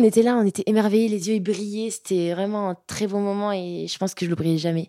On était là, on était émerveillés, les yeux brillaient. C'était vraiment un très bon moment et je pense que je l'oublierai jamais.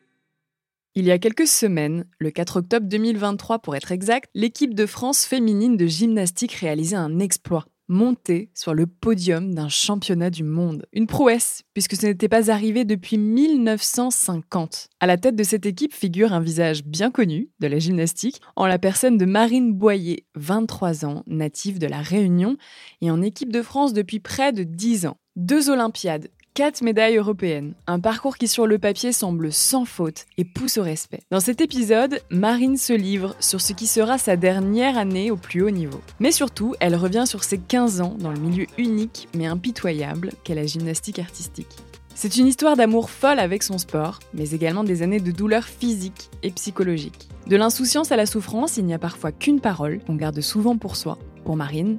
il y a quelques semaines, le 4 octobre 2023 pour être exact, l'équipe de France féminine de gymnastique réalisait un exploit monter sur le podium d'un championnat du monde. Une prouesse, puisque ce n'était pas arrivé depuis 1950. À la tête de cette équipe figure un visage bien connu de la gymnastique, en la personne de Marine Boyer, 23 ans, native de La Réunion, et en équipe de France depuis près de 10 ans. Deux Olympiades, Quatre médailles européennes, un parcours qui sur le papier semble sans faute et pousse au respect. Dans cet épisode, Marine se livre sur ce qui sera sa dernière année au plus haut niveau. Mais surtout, elle revient sur ses 15 ans dans le milieu unique mais impitoyable qu'est la gymnastique artistique. C'est une histoire d'amour folle avec son sport, mais également des années de douleur physique et psychologique. De l'insouciance à la souffrance, il n'y a parfois qu'une parole qu'on garde souvent pour soi. Pour Marine,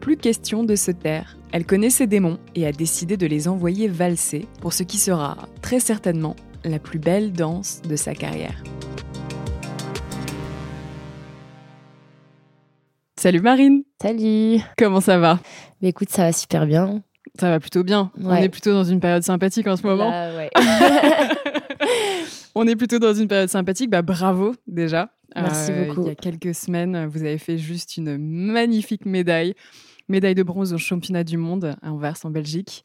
plus question de se taire. Elle connaît ses démons et a décidé de les envoyer valser pour ce qui sera très certainement la plus belle danse de sa carrière. Salut Marine Salut Comment ça va? Mais écoute, ça va super bien. Ça va plutôt bien. On est plutôt dans une période sympathique en ce moment. ouais. On est plutôt dans une période sympathique. Bah, bravo déjà. Merci euh, beaucoup. Il y a quelques semaines, vous avez fait juste une magnifique médaille médaille de bronze au championnat du monde à Anvers en Belgique.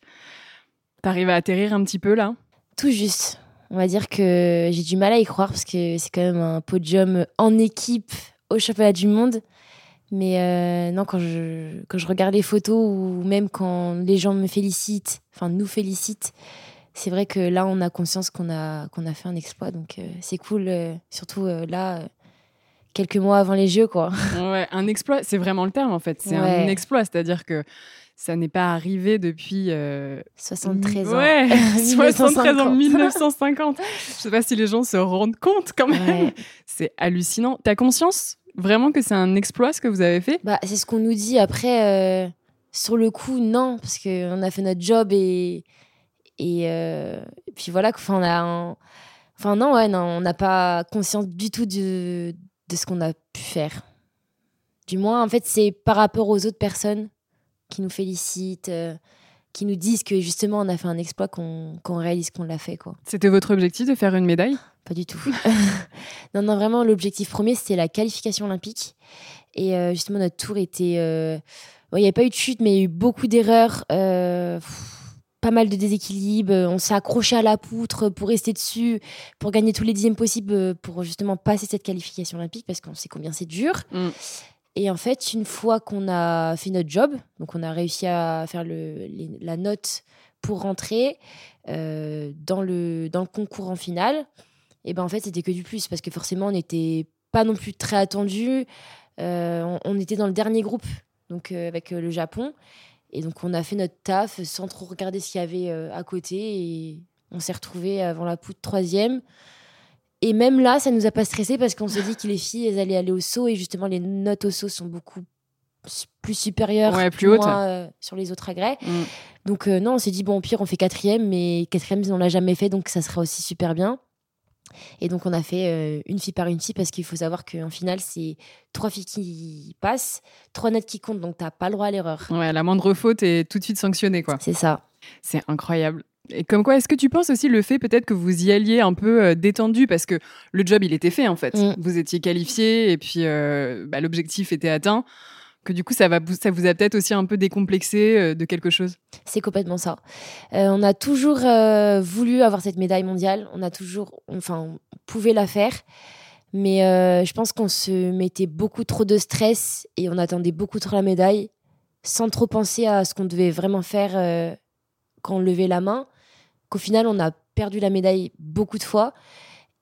T'arrives à atterrir un petit peu là? Tout juste. On va dire que j'ai du mal à y croire parce que c'est quand même un podium en équipe au championnat du monde. Mais euh, non, quand je, quand je regarde les photos ou même quand les gens me félicitent, enfin nous félicitent, c'est vrai que là, on a conscience qu'on a, a fait un exploit. Donc euh, c'est cool, euh, surtout là, quelques mois avant les Jeux, quoi. Ouais, un exploit, c'est vraiment le terme en fait. C'est un exploit, c'est-à-dire que ça n'est pas arrivé depuis 73 ans. Ouais, 73 ans, 1950. Je sais pas si les gens se rendent compte quand même. C'est hallucinant. T'as conscience vraiment que c'est un exploit ce que vous avez fait? Bah, c'est ce qu'on nous dit. Après, euh, sur le coup, non, parce qu'on a fait notre job et et, euh, puis voilà. Enfin, on a, enfin non, ouais, non, on n'a pas conscience du tout de de ce qu'on a pu faire. Du moins, en fait, c'est par rapport aux autres personnes qui nous félicitent, euh, qui nous disent que justement on a fait un exploit qu'on réalise qu'on l'a fait. quoi. C'était votre objectif de faire une médaille? Pas du tout. non, non, vraiment, l'objectif premier, c'était la qualification olympique. Et euh, justement, notre tour était... Euh, il n'y avait pas eu de chute, mais il y a eu beaucoup d'erreurs pas mal de déséquilibre. On s'est accroché à la poutre pour rester dessus, pour gagner tous les dixièmes possibles, euh, pour justement passer cette qualification olympique, parce qu'on sait combien c'est dur. Mm. Et en fait, une fois qu'on a fait notre job, donc on a réussi à faire le, la note pour rentrer euh, dans, le, dans le concours en finale, et ben en fait, c'était que du plus, parce que forcément, on n'était pas non plus très attendu. Euh, on, on, était dans le dernier groupe, donc avec le Japon. Et donc, on a fait notre taf sans trop regarder ce qu'il y avait euh, à côté. Et on s'est retrouvés avant la poutre troisième. Et même là, ça nous a pas stressé parce qu'on s'est dit que les filles, elles allaient aller au saut. Et justement, les notes au saut sont beaucoup plus supérieures plus hautes. Euh, sur les autres agrès. Mm. Donc, euh, non, on s'est dit, bon, au pire, on fait quatrième. Mais quatrième, on l'a jamais fait. Donc, ça sera aussi super bien. Et donc, on a fait euh, une fille par une fille parce qu'il faut savoir qu'en finale, c'est trois filles qui passent, trois notes qui comptent, donc tu n'as pas le droit à l'erreur. Ouais, la moindre faute est tout de suite sanctionnée, quoi. C'est ça. C'est incroyable. Et comme quoi, est-ce que tu penses aussi le fait peut-être que vous y alliez un peu euh, détendu? Parce que le job il était fait en fait. Mm. Vous étiez qualifié et puis euh, bah, l'objectif était atteint que du coup, ça, va, ça vous a peut-être aussi un peu décomplexé euh, de quelque chose C'est complètement ça. Euh, on a toujours euh, voulu avoir cette médaille mondiale. On a toujours, enfin, on pouvait la faire. Mais je pense qu'on se mettait beaucoup trop de stress et on attendait beaucoup trop la médaille sans trop penser à ce qu'on devait vraiment faire quand on levait la main. Qu'au final, on a perdu la médaille beaucoup de fois.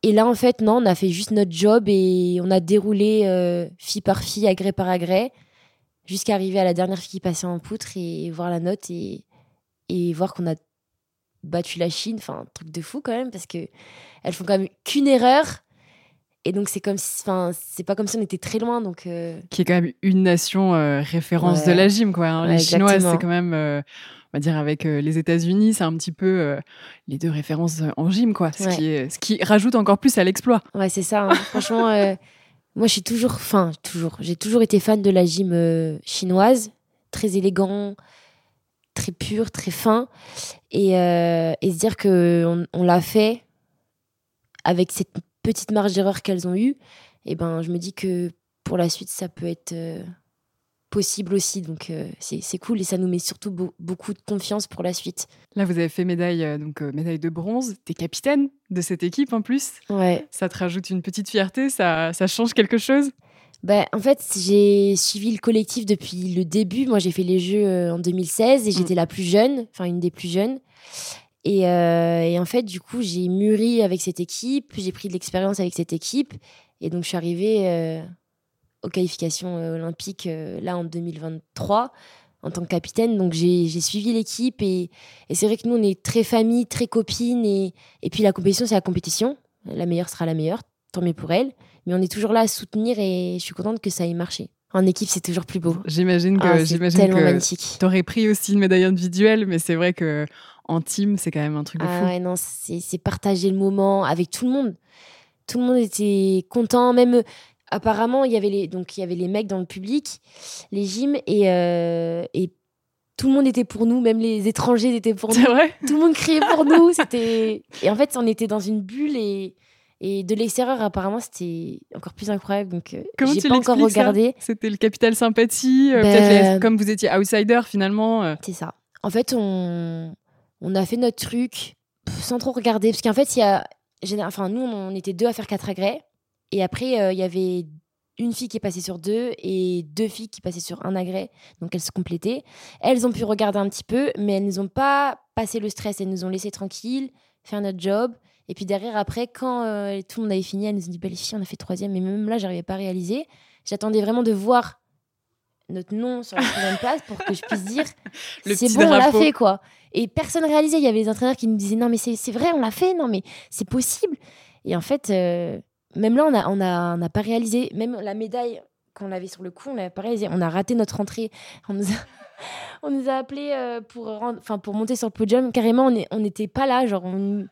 Et là, en fait, non, on a fait juste notre job et on a déroulé fille par fille, agrès par agrès, jusqu'à arriver à la dernière fille qui passait en poutre et voir la note et, et voir qu'on a battu la Chine. Enfin, un truc de fou quand même, parce que elles font quand même qu'une erreur. Et donc, c'est comme si, enfin, c'est pas comme si on était très loin. Donc, euh, Qui est quand même une nation euh, référence Ouais. de la gym, quoi. hein. Ouais, les Chinoises, exactement. c'est quand même, euh, on va dire, avec les États-Unis, c'est un petit peu les deux références en gym, quoi. Ce, Ouais. qui est, ce qui rajoute encore plus à l'exploit. ouais, c'est ça. hein. Franchement, moi, toujours, toujours, j'ai toujours été fan de la gym euh, chinoise, très élégant, très pur, très fin. Et, euh, et se dire que on, on l'a fait avec cette petite marge d'erreur qu'elles ont eue, et ben, je me dis que pour la suite, ça peut être euh, possible aussi. Donc, euh, c'est cool et ça nous met surtout beau- beaucoup de confiance pour la suite. Là, vous avez fait médaille, euh, donc euh, médaille de bronze. T'es capitaine de cette équipe en plus. Ouais. Ça te rajoute une petite fierté, ça, ça change quelque chose? Ben, en fait, j'ai suivi le collectif depuis le début. Moi, j'ai fait les Jeux euh, en 2016 et j'étais la plus jeune, enfin une des plus jeunes. Et, et en fait, du coup, j'ai mûri avec cette équipe, j'ai pris de l'expérience avec cette équipe. Et donc, je suis arrivée aux qualifications euh, olympiques euh, là en 2023 en tant que capitaine. Donc, j'ai suivi l'équipe et, et c'est vrai que nous, on est très famille, très copines. Et, et puis, la compétition, c'est la compétition. La meilleure sera la meilleure, tant mieux pour elle. Mais on est toujours là à soutenir et je suis contente que ça ait marché. En équipe, c'est toujours plus beau. J'imagine que, Ah, j'imagine tellement que magnifique. t'aurais pris aussi une médaille individuelle, mais c'est vrai que en team, c'est quand même un truc de Ah fou. ouais, non, c'est partager le moment avec tout le monde. Tout le monde était content, même apparemment, il y avait les donc il y avait les mecs dans le public, les gyms et euh, et tout le monde était pour nous, même les étrangers étaient pour C'est nous. vrai? Tout le monde criait pour nous, c'était et en fait, on était dans une bulle et et de l'extérieur apparemment, c'était encore plus incroyable donc euh, j'ai pas encore regardé. C'était le capital sympathie, euh, Ben- les- comme vous étiez outsider finalement. euh, C'est ça. En fait, on, on a fait notre truc sans trop regarder. Parce qu'en fait, il y a. Enfin, nous, on était deux à faire quatre agrès. Et après, euh, il y avait une fille qui est passée sur deux et deux filles qui passaient sur un agrès. Donc, elles se complétaient. Elles ont pu regarder un petit peu, mais elles nous ont pas passé le stress. Elles nous ont laissé tranquilles, faire notre job. Et puis derrière, après, quand euh, tout le monde avait fini, elles nous ont dit bah, les filles, on a fait troisième. Mais même là, j'arrivais pas à réaliser. J'attendais vraiment de voir notre nom sur la troisième place pour que je puisse dire c'est bon, on l'a fait quoi. Et personne réalisait. Il y avait les entraîneurs qui nous disaient non mais c'est c'est vrai, on l'a fait, non mais c'est possible. Et en fait, euh, même là, on n'a on a, on pas réalisé. Même la médaille qu'on avait sur le coup, on l'avait pas réalisé. On a raté notre entrée. On nous a, on nous a appelés euh, pour, enfin, pour monter sur le podium. Carrément, on est- on n'était pas là. Genre, on-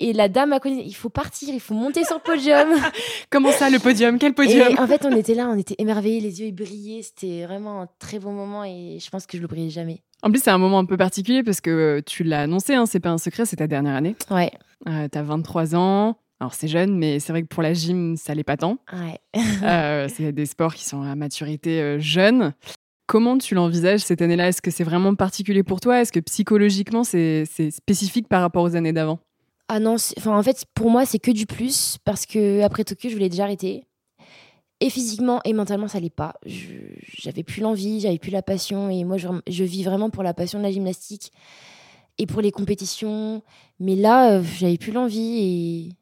Et la dame a connu, il faut partir, il faut monter sur le podium. Comment ça, le podium? Quel Et podium? en fait, on était là, on était émerveillés, les yeux brillaient. C'était vraiment un très bon moment et je pense que je l'oublierai jamais. En plus, c'est un moment un peu particulier parce que euh, tu l'as annoncé, hein, c'est pas un secret, c'est ta dernière année. Ouais, Euh, T'as 23 ans. Alors, c'est jeune, mais c'est vrai que pour la gym, ça l'est pas tant. ouais. Euh, c'est des sports qui sont à maturité euh, jeune. Comment tu l'envisages cette année-là? Est-ce que c'est vraiment particulier pour toi? Est-ce que psychologiquement, c'est spécifique par rapport aux années d'avant? Ah non, enfin en fait pour moi c'est que du plus parce que après Tokyo je voulais déjà arrêter et physiquement et mentalement ça allait pas. J'avais plus l'envie, j'avais plus la passion et moi je, je vis vraiment pour la passion de la gymnastique et pour les compétitions. Mais là euh, j'avais plus l'envie et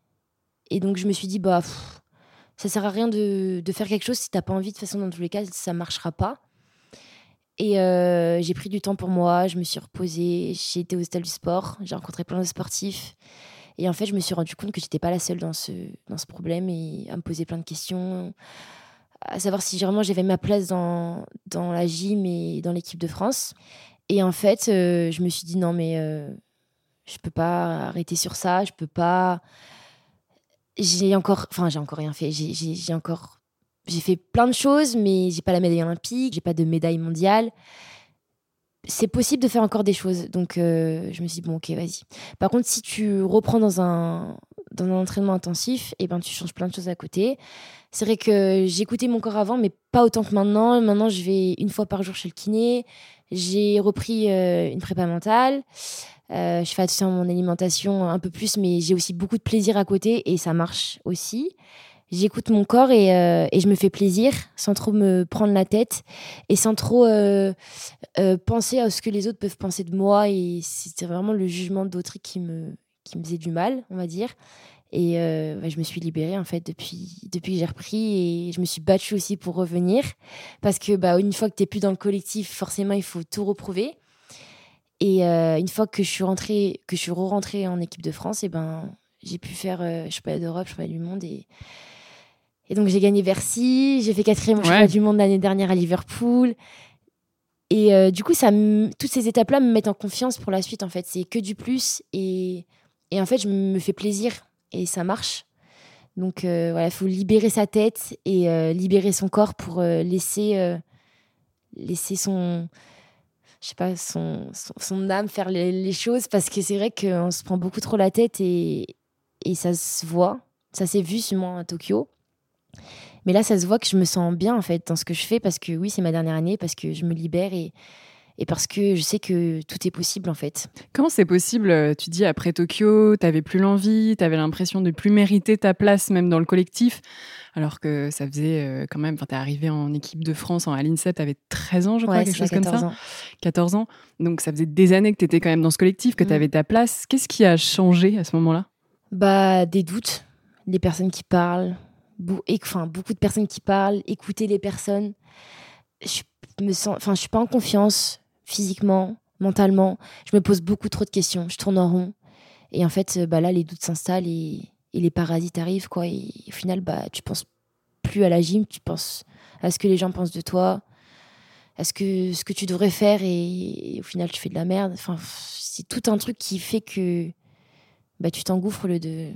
et donc je me suis dit bah pff, ça sert à rien de, de faire quelque chose si t'as pas envie de toute façon dans tous les cas ça marchera pas. Et euh, j'ai pris du temps pour moi, je me suis reposée, j'ai été au stade du sport, j'ai rencontré plein de sportifs. Et en fait, je me suis rendu compte que j'étais pas la seule dans ce, dans ce problème et à me poser plein de questions, à savoir si vraiment j'avais ma place dans, dans la gym et dans l'équipe de France. Et en fait, euh, je me suis dit non, mais euh, je peux pas arrêter sur ça, je peux pas. J'ai encore, enfin, j'ai encore rien fait. J'ai- encore, j'ai fait plein de choses, mais j'ai pas la médaille olympique, j'ai pas de médaille mondiale. C'est possible de faire encore des choses, donc euh, je me suis dit bon, ok, vas-y. Par contre, si tu reprends dans un, dans un entraînement intensif, et ben, tu changes plein de choses à côté. C'est vrai que j'écoutais mon corps avant, mais pas autant que maintenant. Maintenant, je vais une fois par jour chez le kiné. J'ai repris euh, une prépa mentale. Euh, je fais attention à mon alimentation un peu plus, mais j'ai aussi beaucoup de plaisir à côté et ça marche aussi. j'écoute mon corps et, euh, je me fais plaisir sans trop me prendre la tête et sans trop euh, penser à ce que les autres peuvent penser de moi. Et c'était vraiment le jugement d'autrui qui me, qui me faisait du mal, on va dire. Et je me suis libérée en fait depuis, depuis que j'ai repris et je me suis battue aussi pour revenir parce que bah, une fois que tu n'es plus dans le collectif, forcément il faut tout reprouver. Et une fois que je suis rentrée, que je suis re-rentrée en équipe de France, et ben j'ai pu faire je sais pas d'Europe, pas du monde et et donc j'ai gagné Bercy, j'ai fait quatrième au championnat du monde l'année dernière à Liverpool. Et euh, du coup, ça toutes ces étapes-là me mettent en confiance pour la suite. En fait, c'est que du plus. Et, et en fait, je me fais plaisir et ça marche. Donc euh, voilà, il faut libérer sa tête et euh, libérer son corps pour laisser, laisser son, je sais pas, son, son, âme faire les, les choses. Parce que c'est vrai qu'on se prend beaucoup trop la tête et, et ça se voit. Ça s'est vu sûrement à Tokyo. Mais là, ça se voit que je me sens bien en fait dans ce que je fais parce que oui, c'est ma dernière année, parce que je me libère et, et parce que je sais que tout est possible en fait. Comment c'est possible euh, Tu dis après Tokyo, tu n'avais plus l'envie, tu avais l'impression de plus mériter ta place même dans le collectif, alors que ça faisait euh, quand même, tu es arrivé en équipe de France en, à l'INSEP, tu avais 13 ans, je crois, quelque chose comme ça. Ans. 14 ans. Donc ça faisait des années que tu étais quand même dans ce collectif, que mm. ta place. Qu'est-ce qui a changé à ce moment-là? Bah des doutes, les personnes qui parlent, enfin, beaucoup de personnes qui parlent, écouter les personnes. Je me sens, enfin, je suis pas en confiance physiquement, mentalement. Je me pose beaucoup trop de questions. Je tourne en rond. Et en fait, bah là, les doutes s'installent et, les parasites arrivent, quoi. Et au final, bah, tu penses plus à la gym, tu penses à ce que les gens pensent de toi, à ce que, ce que tu devrais faire et, au final, tu fais de la merde. Enfin, c'est tout un truc qui fait que bah, tu t'engouffres de,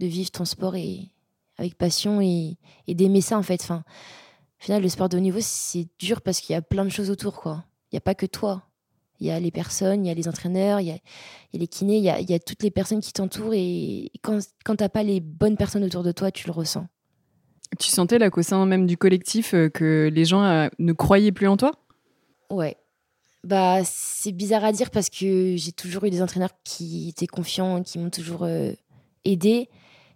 de vivre ton sport et, avec passion et, d'aimer ça en fait. Enfin, au final, le sport de haut niveau, c'est dur parce qu'il y a plein de choses autour. quoi. Il n'y a pas que toi. Il y a les personnes, il y a les entraîneurs, il y a, les kinés, il y, a, toutes les personnes qui t'entourent. Et quand, quand tu n'as pas les bonnes personnes autour de toi, tu le ressens. Tu sentais là qu'au sein même du collectif, euh, que les gens euh, ne croyaient plus en toi? Ouais. Bah, c'est bizarre à dire parce que j'ai toujours eu des entraîneurs qui étaient confiants, qui m'ont toujours euh, aidé.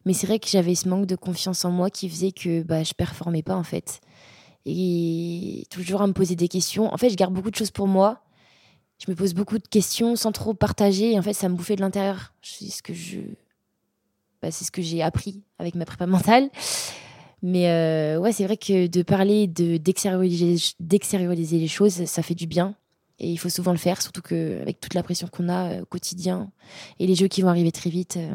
Mais c'est vrai que j'avais ce manque de confiance en moi qui faisait que bah, je performais pas en fait. Et toujours à me poser des questions. En fait, je garde beaucoup de choses pour moi. Je me pose beaucoup de questions sans trop partager. Et en fait, ça me bouffait de l'intérieur. C'est ce que je, bah, c'est ce que j'ai appris avec ma prépa mentale. Mais euh, ouais, c'est vrai que de parler, de d'extérioriser, les choses, ça fait du bien. Et il faut souvent le faire, surtout que avec toute la pression qu'on a euh, au quotidien et les jeux qui vont arriver très vite, euh,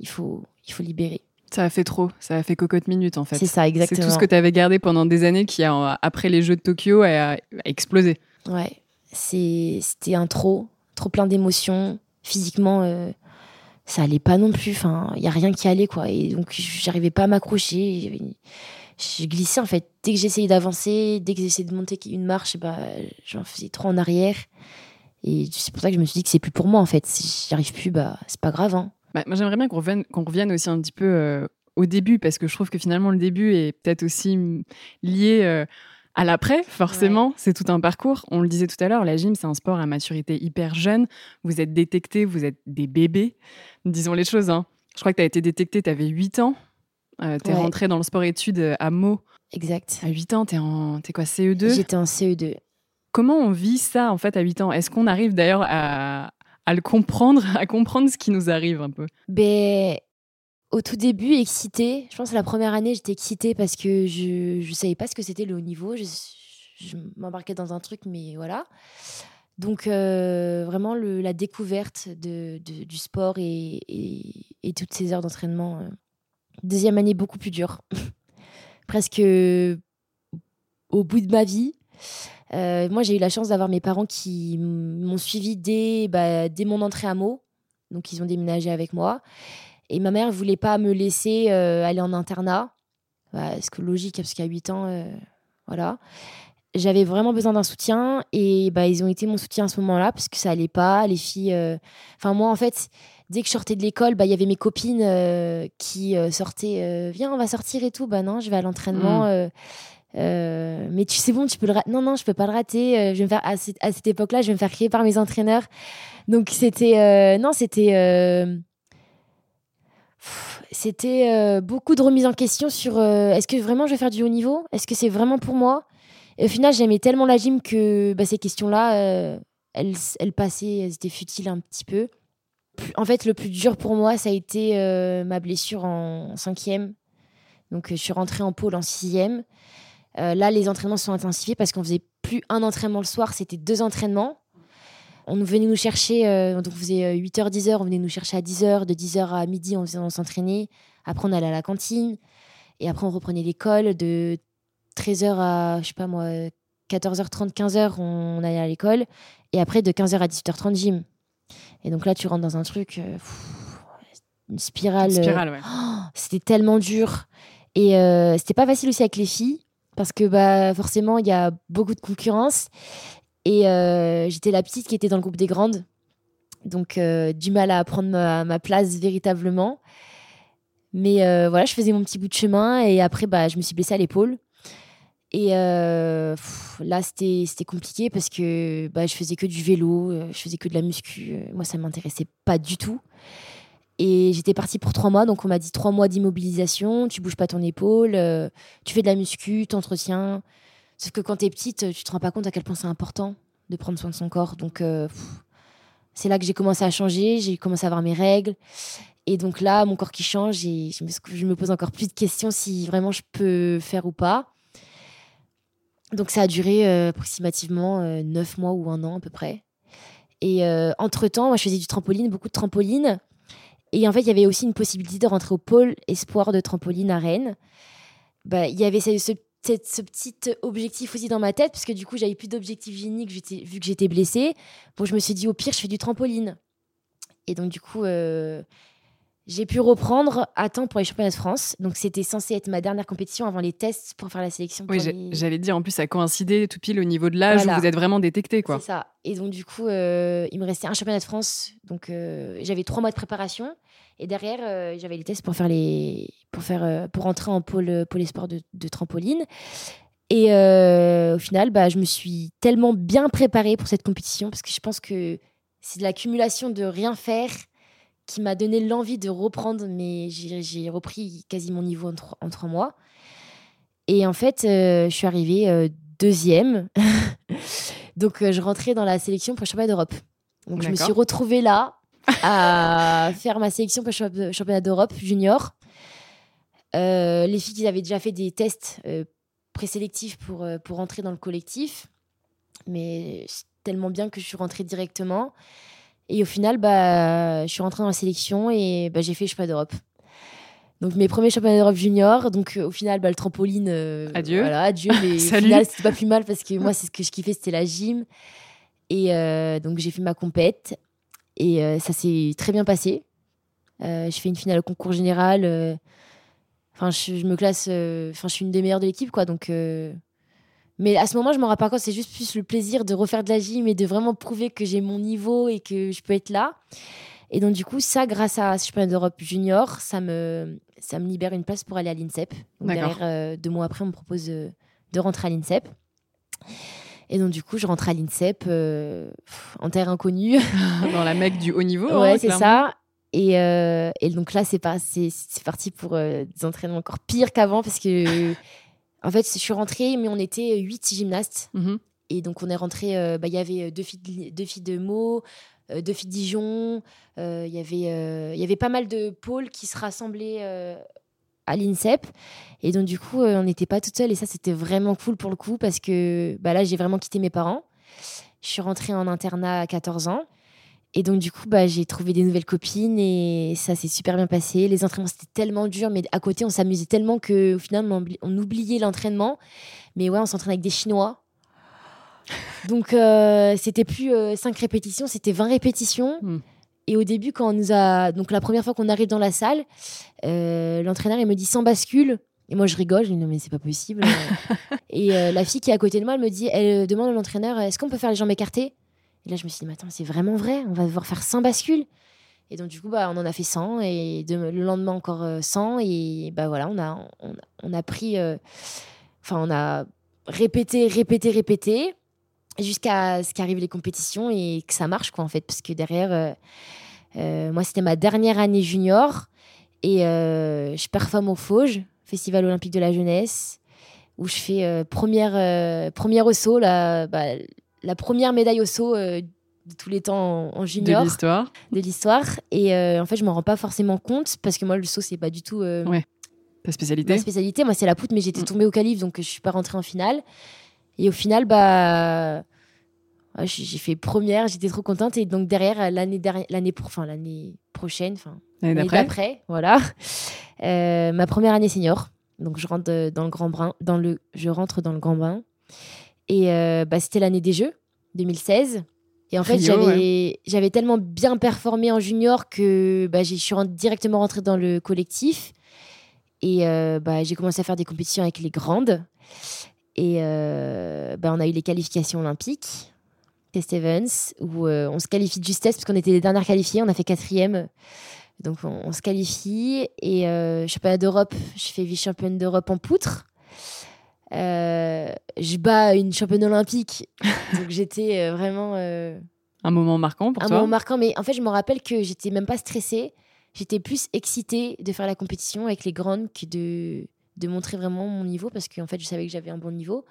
il faut il faut libérer. Ça a fait trop, ça a fait cocotte minute en fait. C'est ça, exactement. C'est tout ce que tu avais gardé pendant des années qui, a, après les Jeux de Tokyo, a, explosé. Ouais, c'était un trop, trop plein d'émotions. Physiquement, euh, ça allait pas non plus. Enfin, il y a rien qui allait quoi. Et donc, j'arrivais pas à m'accrocher. Je glissais en fait. Dès que j'essayais d'avancer, dès que j'essayais de monter une marche, bah, j'en faisais trop en arrière. Et c'est pour ça que je me suis dit que c'est plus pour moi en fait. Si j'y arrive plus, bah, c'est pas grave. Hein. Bah, moi, j'aimerais bien qu'on revienne, aussi un petit peu euh, au début, parce que je trouve que finalement, le début est peut-être aussi lié euh, à l'après, forcément. C'est tout un parcours. On le disait tout à l'heure, la gym, c'est un sport à maturité hyper jeune. Vous êtes détectés, vous êtes des bébés. Disons les choses. Hein. Je crois que tu as été détecté, tu avais 8 ans. Euh, tu es rentré dans le sport-études à Meaux. Exact. À 8 ans, tu es en es quoi, CE2 J'étais en CE2. Comment on vit ça, en fait, à 8 ans? Est-ce qu'on arrive d'ailleurs à, à le comprendre, à comprendre ce qui nous arrive un peu ben, Au tout début, excitée. Je pense que la première année, j'étais excitée parce que je ne savais pas ce que c'était le haut niveau. Je, m'embarquais dans un truc, mais voilà. Donc, euh, vraiment, la découverte de, du sport et, et, toutes ces heures d'entraînement. Euh, deuxième année, beaucoup plus dure. Presque au bout de ma vie. Euh, moi, j'ai eu la chance d'avoir mes parents qui m'ont suivi dès, bah, dès mon entrée à Meaux. Donc, ils ont déménagé avec moi. Et ma mère ne voulait pas me laisser euh, aller en internat. Bah, ce que logique, parce qu'à 8 ans, euh, voilà. J'avais vraiment besoin d'un soutien et bah, ils ont été mon soutien à ce moment-là parce que ça allait pas. Les filles. Enfin, moi, en fait, dès que je sortais de l'école, bah, il y avait mes copines qui sortaient. Viens, on va sortir et tout. Bah non, je vais à l'entraînement. Mmh. Euh, mais tu sais bon, tu peux le rater. Non, non, je peux pas le rater. Euh, je vais faire à cette, cette époque-là, je vais me faire crier par mes entraîneurs. Donc c'était euh, non, c'était C'était beaucoup de remises en question sur est-ce que vraiment je vais faire du haut niveau? Est-ce que c'est vraiment pour moi? Et au final, j'aimais tellement la gym que bah, ces questions-là, elles, elles passaient, elles étaient futiles un petit peu. En fait, le plus dur pour moi, ça a été ma blessure en cinquième. Donc, je suis rentrée en pôle en sixième. Là, les entraînements sont intensifiés parce qu'on faisait plus un entraînement le soir, c'était deux entraînements. On venait nous chercher, euh, donc on faisait 8h, euh, 10h, on venait nous chercher à 10h, de 10h à midi, on, on s'entraînait. Après, on allait à la cantine. Et après, on reprenait l'école. De 13h à, je sais pas moi, 14h30, 15h, on, allait à l'école. Et après, de 15h à 18h30, gym. Et donc là, tu rentres dans un truc, euh, une spirale. spirale, ouais. Oh, c'était tellement dur. Et c'était pas facile aussi avec les filles parce que bah, forcément, il y a beaucoup de concurrence. Et euh, j'étais la petite qui était dans le groupe des grandes. Donc, euh, du mal à prendre ma, place véritablement. Mais euh, voilà, je faisais mon petit bout de chemin et après, bah, je me suis blessée à l'épaule. Et là, c'était compliqué parce que bah, je faisais que du vélo, je faisais que de la muscu. Moi, ça ne m'intéressait pas du tout. Et j'étais partie pour trois mois, donc on m'a dit trois mois d'immobilisation, tu bouges pas ton épaule, tu fais de la muscu, t'entretiens. Sauf que quand tu es petite, tu te rends pas compte à quel point c'est important de prendre soin de son corps. Donc, euh, c'est là que j'ai commencé à changer, j'ai commencé à avoir mes règles. Et donc là, mon corps qui change, et je me, pose encore plus de questions si vraiment je peux faire ou pas. Donc ça a duré euh, approximativement euh, neuf mois ou un an à peu près. Et entre-temps, moi je faisais du trampoline, beaucoup de trampoline. Et en fait, il y avait aussi une possibilité de rentrer au pôle espoir de trampoline à Rennes. Bah, il y avait ce, ce ce petit objectif aussi dans ma tête, parce que du coup, j'avais plus d'objectif génique vu que j'étais blessée. Bon, je me suis dit, au pire, je fais du trampoline. Et donc, du coup, euh, j'ai pu reprendre à temps pour les championnats de France. Donc, c'était censé être ma dernière compétition avant les tests pour faire la sélection. Oui, j'allais dire, en plus, ça a coïncidé tout pile au niveau de l'âge où vous êtes vraiment détecté. quoi. C'est ça. Et donc, du coup, euh, il me restait un championnat de France. Donc, euh, j'avais trois mois de préparation. Et derrière, euh, j'avais les tests pour faire les pour faire euh, pour entrer en pôle pôle sport de, de, trampoline. Et euh, au final, bah, je me suis tellement bien préparée pour cette compétition parce que je pense que c'est de l'accumulation de rien faire qui m'a donné l'envie de reprendre. Mais j'ai repris quasi mon niveau en, en, trois mois. Et en fait, je suis arrivée deuxième. Donc, je rentrais dans la sélection pour le championnat d'Europe. Donc, je me suis retrouvée là à faire ma sélection pour le championnat d'Europe junior. Euh, les filles, ils avaient déjà fait des tests euh, présélectifs pour, euh, pour entrer dans le collectif. Mais tellement bien que je suis rentrée directement. Et au final, bah, je suis rentrée dans la sélection et bah, j'ai fait le championnat d'Europe. Donc mes premiers championnats d'Europe junior. Donc au final, bah, le trampoline. adieu. Voilà, adieu. Mais au final, c'était pas plus mal parce que moi, c'est ce que je kiffais, c'était la gym. Et donc j'ai fait ma compète. Et euh, ça s'est très bien passé. Euh, je fais une finale au concours général. Euh, enfin, je, me classe. Enfin, je suis une des meilleures de l'équipe, quoi. Donc. Mais à ce moment, je m'en rends pas compte. C'est juste plus le plaisir de refaire de la gym et de vraiment prouver que j'ai mon niveau et que je peux être là. Et donc, du coup, ça, grâce à ce championnat d'Europe junior, ça me, ça me libère une place pour aller à l'INSEP. Derrière, deux mois après, on me propose de rentrer à l'INSEP. Et donc, du coup, je rentre à l'INSEP euh, en terre inconnue. Dans la mecque du haut niveau. Ouais, hein, c'est ça. Et, euh, et, donc là, c'est pas, parti pour euh, des entraînements encore pires qu'avant parce que, en fait, je suis rentrée, mais on était huit gymnastes. Mhm. Et donc, on est rentré, bah, il y avait deux filles, deux filles de Meaux, deux filles de Dijon. Il y avait pas mal de pôles qui se rassemblaient à l'INSEP. Et donc, du coup, euh, on n'était pas toute seule. Et ça, c'était vraiment cool pour le coup parce que bah, là, j'ai vraiment quitté mes parents. Je suis rentrée en internat à 14 ans. Et donc, du coup, bah, j'ai trouvé des nouvelles copines et ça s'est super bien passé. Les entraînements, c'était tellement dur, mais à côté, on s'amusait tellement qu'au final, on, oubliait l'entraînement. Mais ouais, on s'entraînait avec des Chinois. Donc, euh, c'était plus 5 euh, répétitions, c'était 20 répétitions. Hmm. Et au début, quand on nous a. Donc, la première fois qu'on arrive dans la salle, euh, l'entraîneur, il me dit sans bascule. Et moi, je rigole. Je dis non, mais c'est pas possible. et euh, la fille qui est à côté de moi, elle me dit elle demande à l'entraîneur est-ce qu'on peut faire les jambes écartées? Et là, je me suis dit mais attends, c'est vraiment vrai? On va devoir faire 100 bascules. Et donc, du coup, bah, on en a fait 100. Et le lendemain, encore 100. Euh, et bah voilà, on a, on, a pris. Enfin, on a répété, répété, répété jusqu'à ce qu'arrivent les compétitions et que ça marche quoi en fait parce que derrière euh, euh, moi c'était ma dernière année junior Et je performe au Fauge, Festival olympique de la jeunesse, où je fais première, première au saut, la, bah, la première médaille au saut de tous les temps en, junior. De l'histoire. De l'histoire. Et en fait, je m'en rends pas forcément compte parce que moi, le saut, c'est pas du tout. ouais. Ta spécialité Ma spécialité, moi, c'est la poutre, mais j'étais mm. tombée au calife, donc je suis pas rentrée en finale. Et au final, bah, j'ai fait première, j'étais trop contente. Et donc derrière, l'année l'année enfin l'année prochaine, enfin l'année d'après, voilà, euh, ma première année senior. Donc je rentre dans le grand brin, dans le, je rentre dans le grand bain. Et euh, bah, c'était l'année des Jeux, 2016. Et en fait, j'avais tellement bien performé en junior que bah, je suis directement rentrée dans le collectif. Et euh, bah, j'ai commencé à faire des compétitions avec les grandes. Et euh, bah, on a eu les qualifications olympiques, Test Evans, où euh, on se qualifie de justesse parce qu'on était les dernières qualifiées. On a fait quatrième. Donc on, se qualifie. Et championnat d'Europe, je fais vice-championne d'Europe en poutre. je bats une championne olympique. donc j'étais vraiment. un moment marquant pour toi? Un moment marquant, mais en fait, je me rappelle que j'étais même pas stressée j'étais plus excitée de faire la compétition avec les grandes que de, de montrer vraiment mon niveau parce qu'en fait, je savais que j'avais un bon niveau.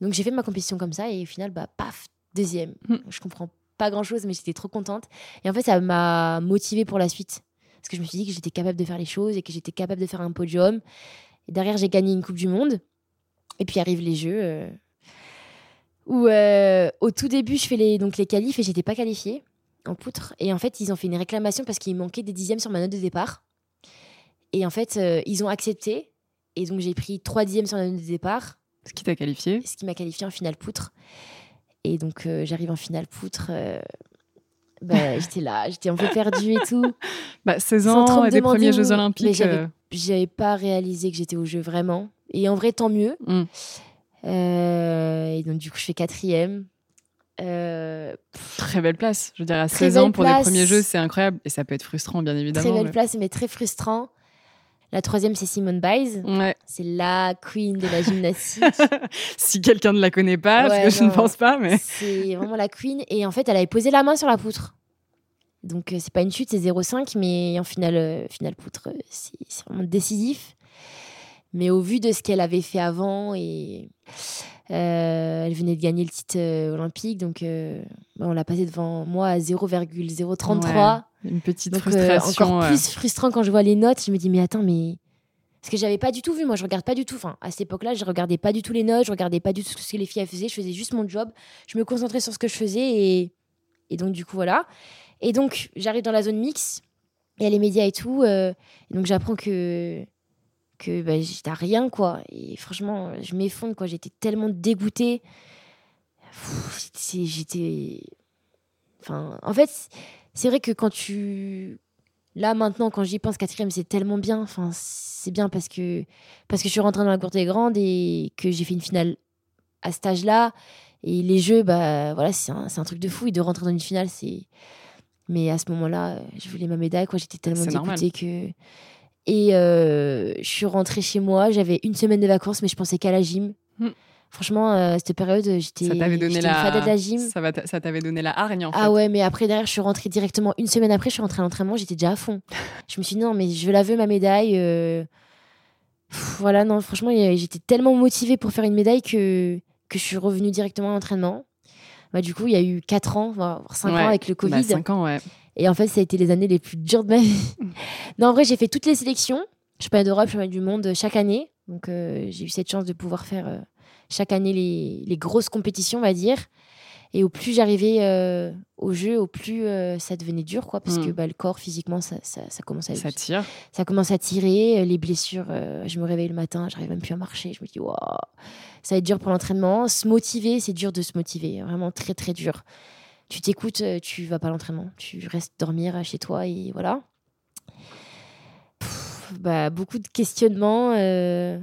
Donc, j'ai fait ma compétition comme ça et au final, bah, paf, deuxième. Je hmm. Je comprends pas grand chose, mais j'étais trop contente. Et en fait, ça m'a motivée pour la suite parce que je me suis dit que j'étais capable de faire les choses et que j'étais capable de faire un podium. Et derrière, j'ai gagné une Coupe du Monde. Et puis arrivent les Jeux. Euh, où euh, au tout début, je fais les, donc les qualifs et j'étais pas qualifiée en poutre. Et en fait, ils ont fait une réclamation parce qu'il manquait des dixièmes sur ma note de départ. Et en fait, euh, ils ont accepté. Et donc, j'ai pris trois dixièmes sur ma note de départ. Ce qui t'a qualifié Ce qui m'a qualifié en finale poutre. Et donc, euh, j'arrive en finale poutre. Euh, bah, j'étais là, j'étais un peu perdue et tout. Bah, 16 ans, et des premiers Jeux Olympiques. j'avais pas réalisé que j'étais au jeu vraiment. Et en vrai, tant mieux. Mm. et donc, du coup, je fais quatrième. Euh, très belle place. Je veux dire, à 16 ans pour des premiers jeux, c'est incroyable. Et ça peut être frustrant, bien évidemment. Très belle place, mais très frustrant. La troisième, c'est Simone Biles. Ouais. C'est la queen de la gymnastique. si quelqu'un ne la connaît pas, parce que je ne pense pas, mais. C'est vraiment la queen. Et en fait, elle avait posé la main sur la poutre. Donc, euh, c'est pas une chute, c'est 0,5, mais en finale, euh, finale poutre, c'est vraiment décisif. Mais au vu de ce qu'elle avait fait avant et euh, elle venait de gagner le titre euh, olympique, donc euh, bah, on l'a passé devant moi à 0,033. une petite frustration. encore plus frustrant quand je vois les notes. Je me dis, mais attends, mais. Parce que j'avais pas du tout vu, moi je regarde pas du tout. Enfin, à cette époque-là, je regardais pas du tout les notes, je regardais pas du tout ce que les filles faisaient, je faisais juste mon job. Je me concentrais sur ce que je faisais et, et donc du coup, voilà. Et donc, j'arrive dans la zone mix, il y a les médias et tout. et donc, j'apprends que que bah, j'étais à rien, quoi. Et franchement, je m'effondre, quoi. J'étais tellement dégoûtée. J'étais. Enfin, en fait, c'est vrai que quand tu. Là, maintenant, quand j'y pense, quatrième, c'est tellement bien. Enfin, c'est bien parce que, parce que je suis rentrée dans la cour des grandes et que j'ai fait une finale à cet âge-là. Et les jeux, bah voilà, c'est un, un, truc de fou. Et de rentrer dans une finale, c'est. Mais à ce moment-là, je voulais ma médaille, quoi. J'étais tellement dégoûtée que et euh, je suis rentrée chez moi, j'avais une semaine de vacances, mais je pensais qu'à la gym. Hmm. Franchement, à euh, cette période, j'étais ça t'avait donné la... de la gym. Ça, t'avait donné la hargne, en ah fait. Ah ouais, mais après, derrière, je suis rentrée directement. Une semaine après, je suis rentrée à l'entraînement, j'étais déjà à fond. je me suis dit, non, mais je la veux, ma médaille. Euh. voilà, non, franchement, j'étais tellement motivée pour faire une médaille que, que je suis revenue directement à l'entraînement. Bah, du coup, il y a eu 4 ans, voire 5 ans avec le Covid. Bah, 5 ans, ouais. Et en fait, ça a été les années les plus dures de ma vie. non, en vrai, j'ai fait toutes les sélections. Je pas d'Europe, pas du monde chaque année. Donc, euh, j'ai eu cette chance de pouvoir faire euh, chaque année les, les, grosses compétitions, on va dire. Et au plus j'arrivais euh, au jeu, au plus ça devenait dur, quoi, parce que mm. bah, le corps, physiquement, ça, ça, ça commence à... Ça tire. Ça commence à tirer. Les blessures, je me réveille le matin, j'arrive même plus à marcher. Je me dis, waouh, ça va être dur pour l'entraînement. Se motiver, c'est dur de se motiver. Vraiment très, très dur tu t'écoutes, euh, tu vas pas à l'entraînement, tu restes dormir chez toi et voilà. bah, beaucoup de questionnements. Euh.